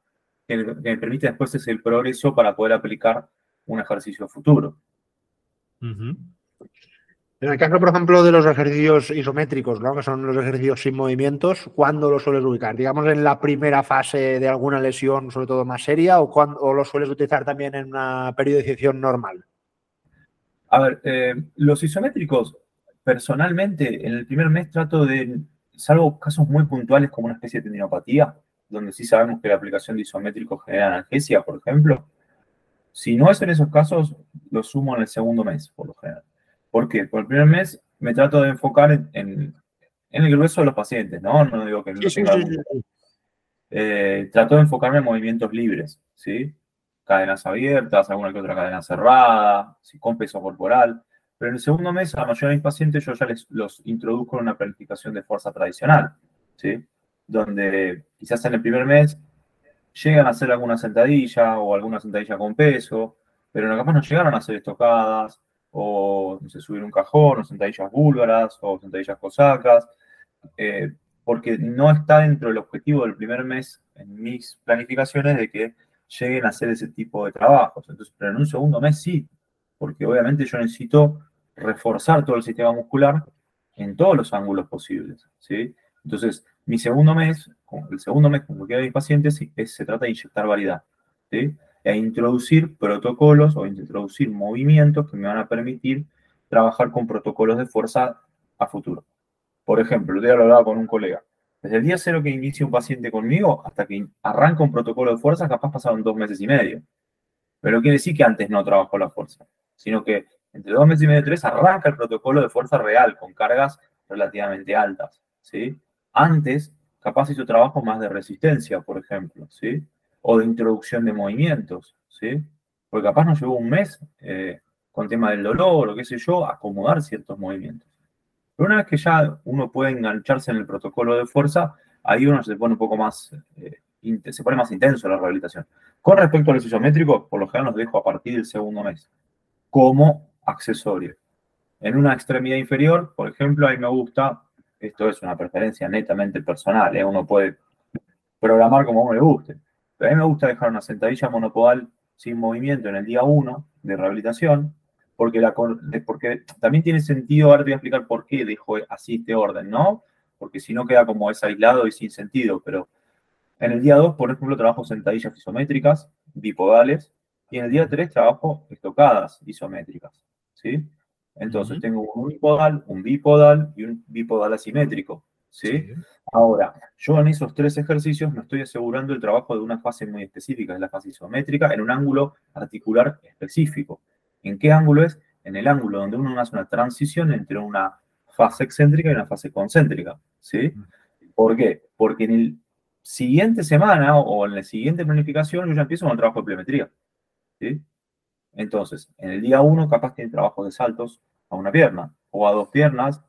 que, me permite después es el progreso para poder aplicar un ejercicio futuro. En el caso, por ejemplo, de los ejercicios isométricos, ¿no? que son los ejercicios sin movimientos, ¿cuándo los sueles ubicar? Digamos en la primera fase de alguna lesión, sobre todo más seria, o, cuando, los sueles utilizar también en una periodización normal? A ver, eh, los isométricos, personalmente, en el primer mes trato de, salvo casos muy puntuales como una especie de tendinopatía, donde sí sabemos que la aplicación de isométricos genera analgesia, por ejemplo, si no es en esos casos, lo sumo en el segundo mes, por lo general. ¿Por qué? Por el primer mes me trato de enfocar en, el grueso de los pacientes, ¿no? No digo que no tenga eh, trato de enfocarme en movimientos libres, ¿sí? Cadenas abiertas, alguna que otra cadena cerrada, con peso corporal. Pero en el segundo mes, a la mayoría de mis pacientes yo ya les, los introduzco en una planificación de fuerza tradicional, ¿sí? Donde quizás en el primer mes llegan a hacer alguna sentadilla o alguna sentadilla con peso, pero capaz no llegaron a hacer estocadas o no subir un cajón, o sentadillas búlgaras, o sentadillas cosacas, eh, porque no está dentro del objetivo del primer mes en mis planificaciones de que lleguen a hacer ese tipo de trabajos. Entonces, pero en un segundo mes sí, porque obviamente yo necesito reforzar todo el sistema muscular en todos los ángulos posibles, ¿sí? Entonces, mi segundo mes, el segundo mes con cualquiera de mis pacientes, se trata de inyectar variedad, ¿sí? e introducir protocolos o introducir movimientos que me van a permitir trabajar con protocolos de fuerza a futuro. Por ejemplo, día lo hablaba con un colega. Desde el día cero que inicia un paciente conmigo hasta que arranca un protocolo de fuerza, capaz pasaron dos meses y medio. Pero quiere decir que antes no trabajó la fuerza, sino que entre dos meses y medio y tres arranca el protocolo de fuerza real con cargas relativamente altas. ¿sí? Antes, capaz hizo trabajo más de resistencia, por ejemplo, ¿sí? o de introducción de movimientos. ¿sí? Porque capaz nos llevó un mes eh, con tema del dolor o qué sé yo, acomodar ciertos movimientos. Pero una vez que ya uno puede engancharse en el protocolo de fuerza, ahí uno se pone un poco más, eh, se pone más intenso la rehabilitación. Con respecto al isométrico, por lo general los dejo a partir del segundo mes, como accesorio. En una extremidad inferior, por ejemplo, a mí me gusta, esto es una preferencia netamente personal, ¿eh? uno puede programar como uno le guste, pero a mí me gusta dejar una sentadilla monopodal sin movimiento en el día 1 de rehabilitación, porque, también tiene sentido, ahora te voy a explicar por qué dejo así este orden, ¿no? Porque si no queda como es aislado y sin sentido, pero en el día 2, por ejemplo, trabajo sentadillas isométricas, bipodales, y en el día 3 trabajo estocadas isométricas, ¿sí? Entonces tengo un unipodal, un bipodal y un bipodal asimétrico, ¿sí? Ahora, yo en esos tres ejercicios me estoy asegurando el trabajo de una fase muy específica, es la fase isométrica, en un ángulo articular específico. ¿En qué ángulo es? En el ángulo donde uno hace una transición entre una fase excéntrica y una fase concéntrica. ¿sí? ¿Por qué? Porque en el siguiente semana o en la siguiente planificación yo ya empiezo con el trabajo de pliometría. ¿sí? Entonces, en el día 1 capaz tiene trabajo de saltos a una pierna o a dos piernas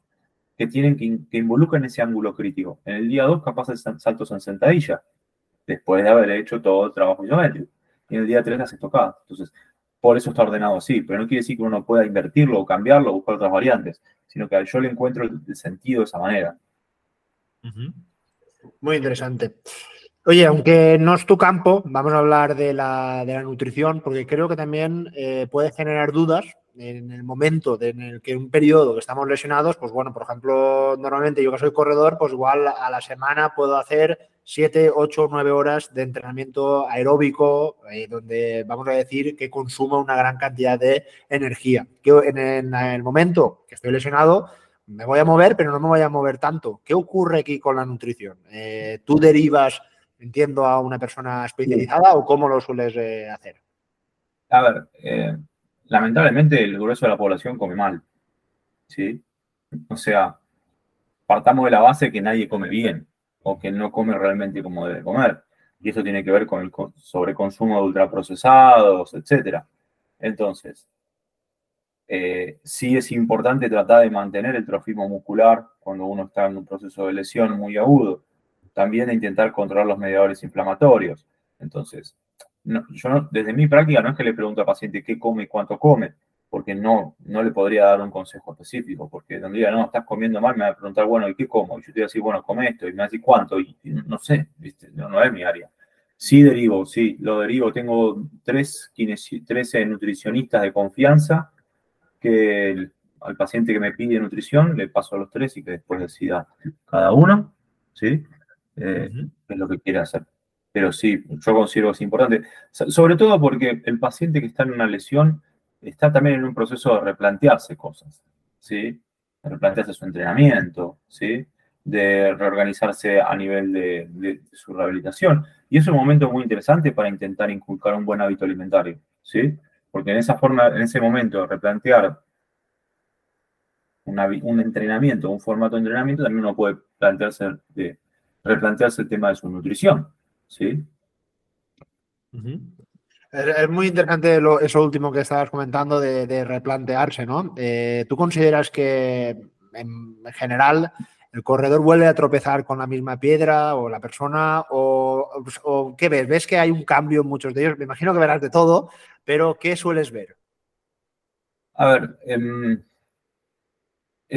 que tienen que, involucran ese ángulo crítico. En el día 2 capaz de saltos en sentadilla, después de haber hecho todo el trabajo isométrico. Y en el día 3 las estocadas. Entonces, por eso está ordenado así, pero no quiere decir que uno pueda invertirlo o cambiarlo o buscar otras variantes, sino que yo le encuentro el, sentido de esa manera. Muy interesante. Oye, aunque no es tu campo, vamos a hablar de la, nutrición, porque creo que también eh, puede generar dudas en el momento en el que un periodo que estamos lesionados, pues bueno, por ejemplo, normalmente yo que soy corredor, pues igual a la semana puedo hacer 7, 8, 9 horas de entrenamiento aeróbico, eh, donde vamos a decir que consuma una gran cantidad de energía. Que en, el momento que estoy lesionado, me voy a mover, pero no me voy a mover tanto. ¿Qué ocurre aquí con la nutrición? Eh, ¿Tú derivas, entiendo, a una persona especializada o cómo lo sueles eh, hacer? A ver, lamentablemente el grueso de la población come mal. ¿Sí? O sea, partamos de la base que nadie come bien o que no come realmente como debe comer. Y eso tiene que ver con el sobreconsumo de ultraprocesados, etc. Entonces, eh, sí es importante tratar de mantener el trofismo muscular cuando uno está en un proceso de lesión muy agudo. También de intentar controlar los mediadores inflamatorios. Entonces, yo desde mi práctica no es que le pregunto al paciente qué come y cuánto come, porque no, no le podría dar un consejo específico, porque donde no, estás comiendo mal, me va a preguntar, bueno, ¿y qué como? Y yo te voy a decir, bueno, come esto, y me va a decir cuánto, y, no sé, ¿viste? No, es mi área. Sí derivo, sí, lo derivo. Tengo tres, 13 nutricionistas de confianza que al paciente que me pide nutrición le paso a los tres y que después decida cada uno, ¿sí? Eh, es lo que quiere hacer. Pero sí, yo considero que es importante, sobre todo porque el paciente que está en una lesión, está también en un proceso de replantearse cosas, ¿sí? De replantearse su entrenamiento, ¿sí? De reorganizarse a nivel de, su rehabilitación. Y es un momento muy interesante para intentar inculcar un buen hábito alimentario, ¿sí? Porque en esa forma, en ese momento de replantear un entrenamiento, un formato de entrenamiento, también uno puede plantearse de, replantearse el tema de su nutrición, ¿sí? Es muy interesante eso último que estabas comentando de, replantearse, ¿no? Eh, ¿Tú consideras que en general el corredor vuelve a tropezar con la misma piedra o la persona? O, qué ves? ¿Ves que hay un cambio en muchos de ellos? Me imagino que verás de todo, pero ¿qué sueles ver? A ver, em, eh,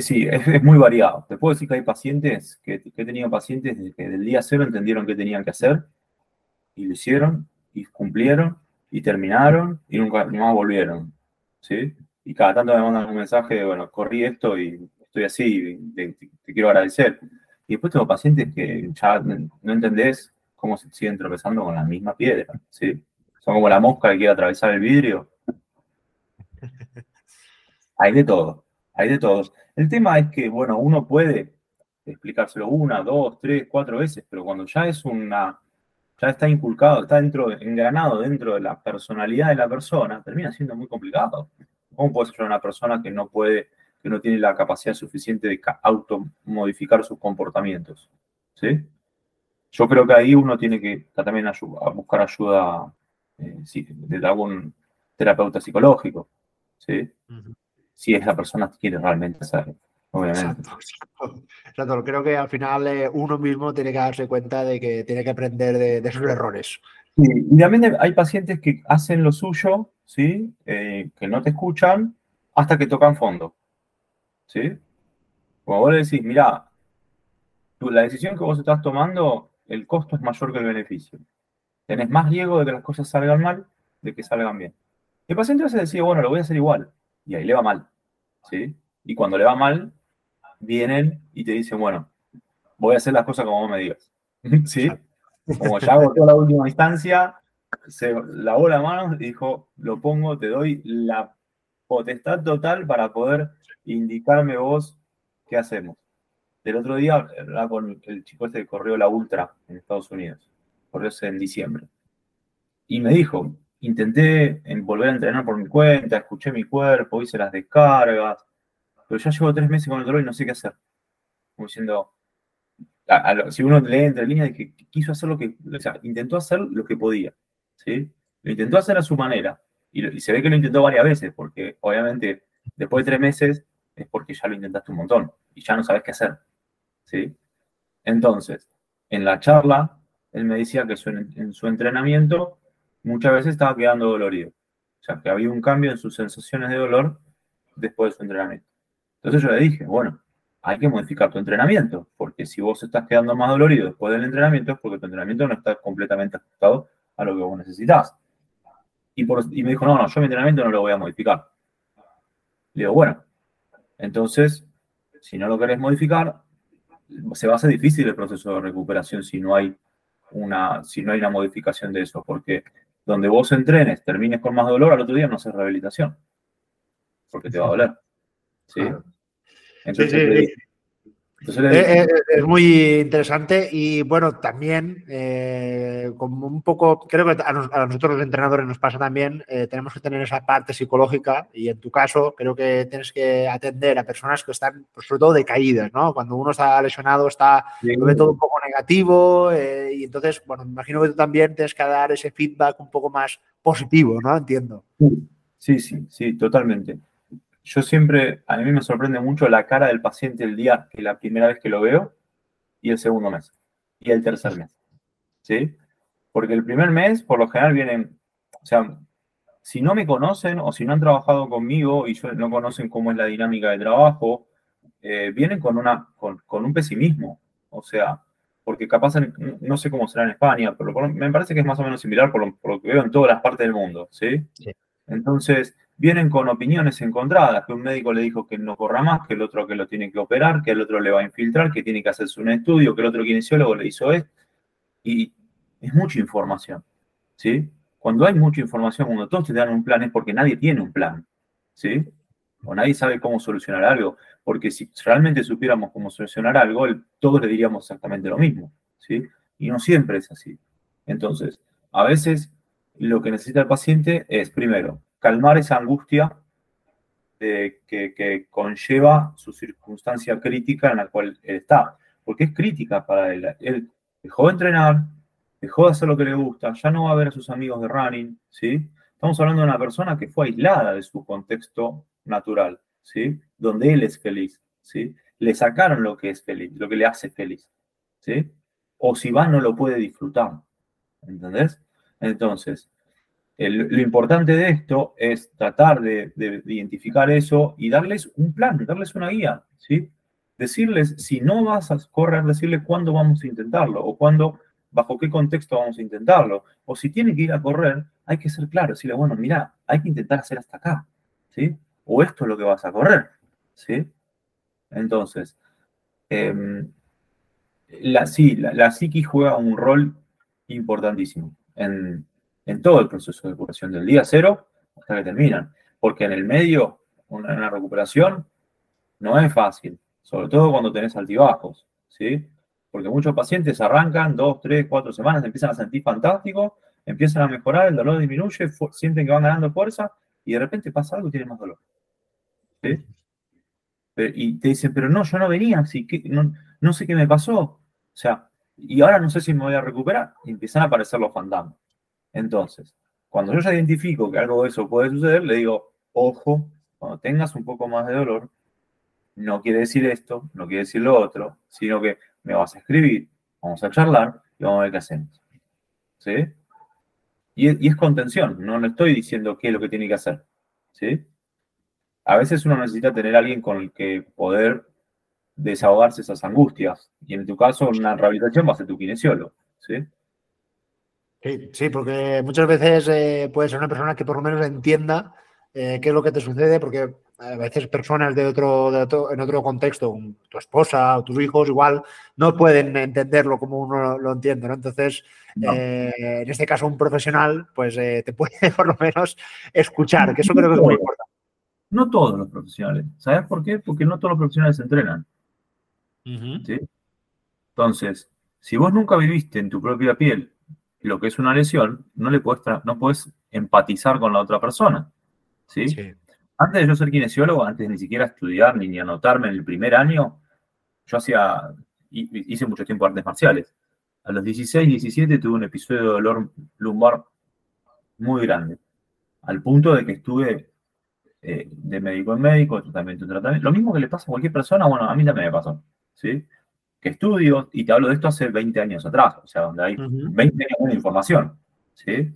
sí, es, muy variado. Te puedo decir que hay pacientes, que, que he tenido pacientes que del día cero entendieron qué tenían que hacer y lo hicieron y cumplieron y terminaron y nunca más volvieron. ¿sí? Y cada tanto me mandan un mensaje de, bueno, corrí esto y estoy así, te, quiero agradecer. Y después tengo pacientes que ya no entendés cómo se siguen tropezando con la misma piedra. ¿sí? Son como la mosca que quiere atravesar el vidrio. Hay de todo, hay de todos. El tema es que, bueno, uno puede explicárselo una, dos, tres, cuatro veces, pero cuando ya es una, ya está inculcado, está dentro, engranado dentro de la personalidad de la persona, termina siendo muy complicado. ¿Cómo puede ser una persona que no puede, que no tiene la capacidad suficiente de automodificar sus comportamientos? ¿Sí? Yo creo que ahí uno tiene que también buscar ayuda eh, de algún terapeuta psicológico, ¿sí? Si esa persona quiere realmente hacerlo, obviamente. Exacto, Creo que al final eh, uno mismo tiene que darse cuenta de que tiene que aprender de, sus errores. y también hay pacientes que hacen lo suyo, ¿sí? Eh, que no te escuchan hasta que tocan fondo, ¿sí? Como vos le decís, mira, la decisión que vos estás tomando, el costo es mayor que el beneficio. Tenés más riesgo de que las cosas salgan mal de que salgan bien. El paciente se decide, bueno, lo voy a hacer igual. Y ahí le va mal. ¿sí? Y cuando le va mal, vienen y te dicen, bueno, voy a hacer las cosas como vos me digas. ¿Sí? Como ya hago toda la última instancia, se lavó la mano y dijo, lo pongo, te doy la potestad total para poder indicarme vos qué hacemos. El otro día, con el chico este que corrió la Ultra en Estados Unidos en diciembre. Y me dijo, intenté volver a entrenar por mi cuenta, escuché mi cuerpo, hice las descargas, pero ya llevo tres meses con el dolor y no sé qué hacer. Como diciendo, si uno lee entre líneas, que quiso hacer lo que, o sea, intentó hacer lo que podía, ¿sí? Lo intentó hacer a su manera. Y, se ve que lo intentó varias veces, porque obviamente después de tres meses es porque ya lo intentaste un montón y ya no sabes qué hacer, ¿sí? Entonces, en la charla él me decía que en su entrenamiento muchas veces estaba quedando dolorido. O sea, que había un cambio en sus sensaciones de dolor después de su entrenamiento. Entonces yo le dije, bueno, hay que modificar tu entrenamiento, porque si vos estás quedando más dolorido después del entrenamiento es porque tu entrenamiento no está completamente ajustado a lo que vos necesitas. Y, y me dijo, no, no, yo mi entrenamiento no lo voy a modificar. Le digo, bueno, entonces, si no lo querés modificar, se va a hacer difícil el proceso de recuperación si no hay una, si no hay una modificación de eso, porque donde vos entrenes, termines con más dolor, al otro día no haces rehabilitación, porque te va a doler. ¿sí? Entonces, eh, eh, es, muy interesante y bueno, también eh, como un poco, creo que a, nosotros los entrenadores nos pasa también, tenemos que tener esa parte psicológica y en tu caso creo que tienes que atender a personas que están pues, sobre todo decaídas, ¿no? Cuando uno está lesionado está, lo ve todo un poco negativo y entonces, bueno, me imagino que tú también tienes que dar ese feedback un poco más positivo, ¿no? Entiendo. Sí, sí, sí, totalmente yo siempre, a mí me sorprende mucho la cara del paciente el día que la primera vez que lo veo y el segundo mes y el tercer mes. ¿Sí? Porque el primer mes, por lo general, vienen, o sea, si no me conocen o si no han trabajado conmigo y no conocen cómo es la dinámica de trabajo, eh, vienen con, una, con, un pesimismo. O sea, porque capaz, no sé cómo será en España, pero me parece que es más o menos similar por lo, por lo, que veo en todas las partes del mundo. ¿sí? sí. Entonces, vienen con opiniones encontradas, que un médico le dijo que no corra más, que el otro que lo tiene que operar, que el otro le va a infiltrar, que tiene que hacerse un estudio, que el otro kinesiólogo le hizo esto. Y es mucha información, ¿sí? Cuando hay mucha información, cuando todos te dan un plan, es porque nadie tiene un plan, ¿sí? O nadie sabe cómo solucionar algo, porque si realmente supiéramos cómo solucionar algo, todos le diríamos exactamente lo mismo, ¿sí? Y no siempre es así. Entonces, a veces lo que necesita el paciente es, primero, calmar esa angustia que, conlleva su circunstancia crítica en la cual él está. Porque es crítica para él. Él dejó de entrenar, dejó de hacer lo que le gusta, ya no va a ver a sus amigos de running, ¿sí? Estamos hablando de una persona que fue aislada de su contexto natural, ¿sí? Donde él es feliz, ¿sí? Le sacaron lo que es feliz, lo que le hace feliz, ¿sí? O si va, no lo puede disfrutar, ¿entendés? Entonces, lo importante de esto es tratar de, identificar eso y darles un plan, darles una guía, ¿sí? Decirles, si no vas a correr, decirles cuándo vamos a intentarlo o cuándo, bajo qué contexto vamos a intentarlo. O si tiene que ir a correr, hay que ser claro, decirle, bueno, mira, hay que intentar hacer hasta acá, ¿sí? O esto es lo que vas a correr, ¿sí? Entonces, em, la, sí, la, la psiqui juega un rol importantísimo en, en todo el proceso de recuperación del día cero hasta que terminan. Porque en el medio, una, recuperación no es fácil, sobre todo cuando tenés altibajos, ¿sí? Porque muchos pacientes arrancan dos, tres, cuatro semanas, empiezan a sentir fantástico, empiezan a mejorar, el dolor disminuye, sienten que van ganando fuerza y de repente pasa algo y tienen más dolor. Y te dicen, pero no, yo no venía, así que no, no sé qué me pasó. O sea, y ahora no sé si me voy a recuperar. Y empiezan a aparecer los fantasmas. Entonces, cuando yo ya identifico que algo de eso puede suceder, le digo, ojo, cuando tengas un poco más de dolor, no quiere decir esto, no quiere decir lo otro, sino que me vas a escribir, vamos a charlar y vamos a ver qué hacemos. ¿Sí? Y, es contención, no le estoy diciendo qué es lo que tiene que hacer. ¿Sí? A veces uno necesita tener alguien con el que poder desahogarse esas angustias. Y en tu caso, una rehabilitación va a ser tu kinesiólogo. ¿Sí? Sí, porque muchas veces eh, puede ser una persona que por lo menos entienda eh, qué es lo que te sucede, porque a veces personas de otro, en otro contexto, tu esposa o tus hijos, igual no pueden entenderlo como uno lo entiende, ¿no? Entonces, eh, en este caso, un profesional, pues eh, te puede por lo menos escuchar, que eso creo que es muy importante. No todos los profesionales. ¿Sabes por qué? Porque no todos los profesionales se entrenan. ¿Sí? Entonces, si vos nunca viviste en tu propia piel lo que es una lesión, no le puedes, no puedes empatizar con la otra persona. ¿sí? sí antes de yo ser kinesiólogo, antes de ni siquiera estudiar ni, anotarme en el primer año, yo hacía, hice mucho tiempo artes marciales. A los 16, 17 tuve un episodio de dolor lumbar muy grande, al punto de que estuve eh, de médico en médico, tratamiento en tratamiento. Lo mismo que le pasa a cualquier persona, bueno, a mí también me pasó, ¿sí? Que estudio, y te hablo de esto hace 20 años atrás, o sea, donde hay 20 años de información, ¿sí?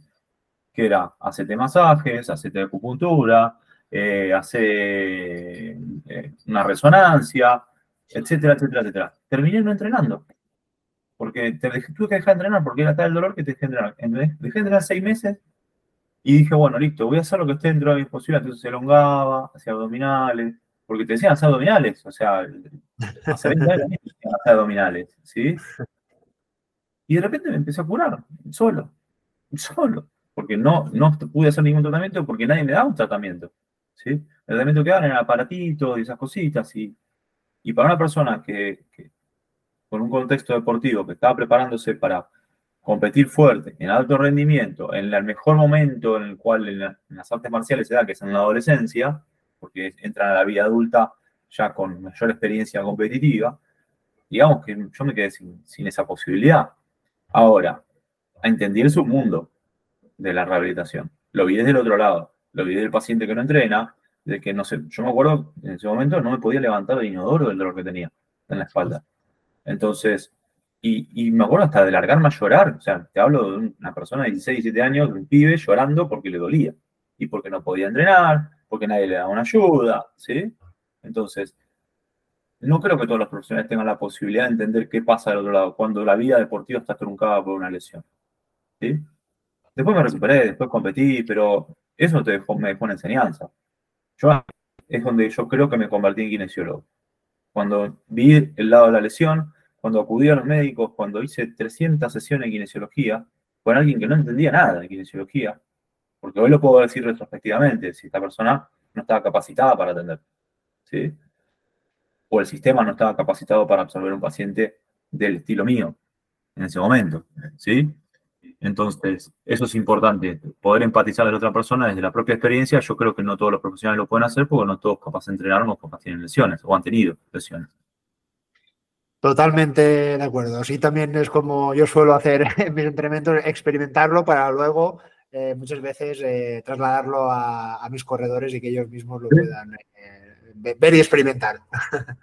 Que era, hacete masajes, hacete acupuntura, eh, hace eh, una resonancia, etcétera, etcétera, etcétera. Terminé no entrenando. Porque te dejé, tuve que dejar de entrenar porque era tal el dolor que te dejé de entrenar. Dejé de entrenar seis meses y dije, bueno, listo, voy a hacer lo que esté dentro de mi posibilidad. Entonces se elongaba, hacía abdominales, porque te decían hacer abdominales, o sea, hace 20 años hacer abdominales, ¿sí? Y de repente me empecé a curar, solo, solo, porque no, no pude hacer ningún tratamiento porque nadie me daba un tratamiento. ¿sí? El tratamiento que dan en aparatito y esas cositas. Y, y para una persona que, con un contexto deportivo, que estaba preparándose para competir fuerte, en alto rendimiento, en el mejor momento en el cual en, las artes marciales se da, que es en la adolescencia, porque entran a la vida adulta ya con mayor experiencia competitiva, digamos que yo me quedé sin, esa posibilidad. Ahora, a entender el submundo de la rehabilitación. Lo vi desde el otro lado lo vi del paciente que no entrena, de que no sé, yo me acuerdo en ese momento no me podía levantar de inodoro del dolor que tenía en la espalda. Entonces, y, me acuerdo hasta de largarme a llorar, o sea, te hablo de una persona de 16, 17 años, de un pibe llorando porque le dolía y porque no podía entrenar, porque nadie le daba una ayuda, ¿sí? Entonces, no creo que todos los profesionales tengan la posibilidad de entender qué pasa del otro lado cuando la vida deportiva está truncada por una lesión. ¿sí? Después me recuperé, después competí, pero eso te me dejó una enseñanza. Yo es donde yo creo que me convertí en kinesiólogo. Cuando vi el lado de la lesión, cuando acudí a los médicos, cuando hice 300 sesiones de kinesiología, con alguien que no entendía nada de kinesiología, porque hoy lo puedo decir retrospectivamente, si esta persona no estaba capacitada para atender, ¿sí? O el sistema no estaba capacitado para absorber un paciente del estilo mío en ese momento, ¿sí? Entonces, eso es importante, poder empatizar de la otra persona desde la propia experiencia. Yo creo que no todos los profesionales lo pueden hacer porque no todos capaces de entrenar capaz tienen lesiones o han tenido lesiones. Totalmente de acuerdo. Así también es como yo suelo hacer en mis entrenamientos, experimentarlo para luego eh, muchas veces eh, trasladarlo a, mis corredores y que ellos mismos lo puedan eh, ver y experimentar.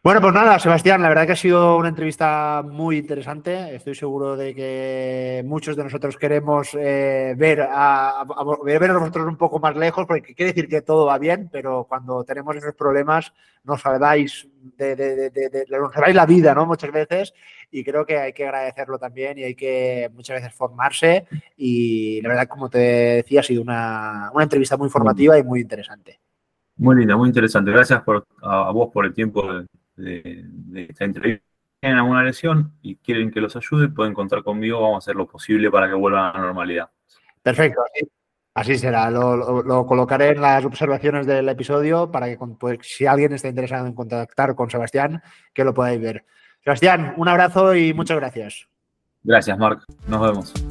Bueno, pues nada, Sebastián, la verdad que ha sido una entrevista muy interesante. Estoy seguro de que muchos de nosotros queremos ver, a, ver a nosotros un poco más lejos, porque quiere decir que todo va bien, pero cuando tenemos esos problemas nos salváis, de, nos salváis la vida, ¿no? Muchas veces, y creo que hay que agradecerlo también y hay que muchas veces formarse. Y la verdad, como te decía, ha sido una, una entrevista muy formativa y muy interesante. Muy linda, muy interesante. Gracias por, a, vos por el tiempo de, esta entrevista. tienen alguna lesión y quieren que los ayude, pueden contar conmigo, vamos a hacer lo posible para que vuelvan a la normalidad. Perfecto, así, será. Lo, colocaré en las observaciones del episodio para que pues, si alguien está interesado en contactar con Sebastián, que lo podáis ver. Sebastián, un abrazo y muchas gracias. Gracias, Marc. Nos vemos.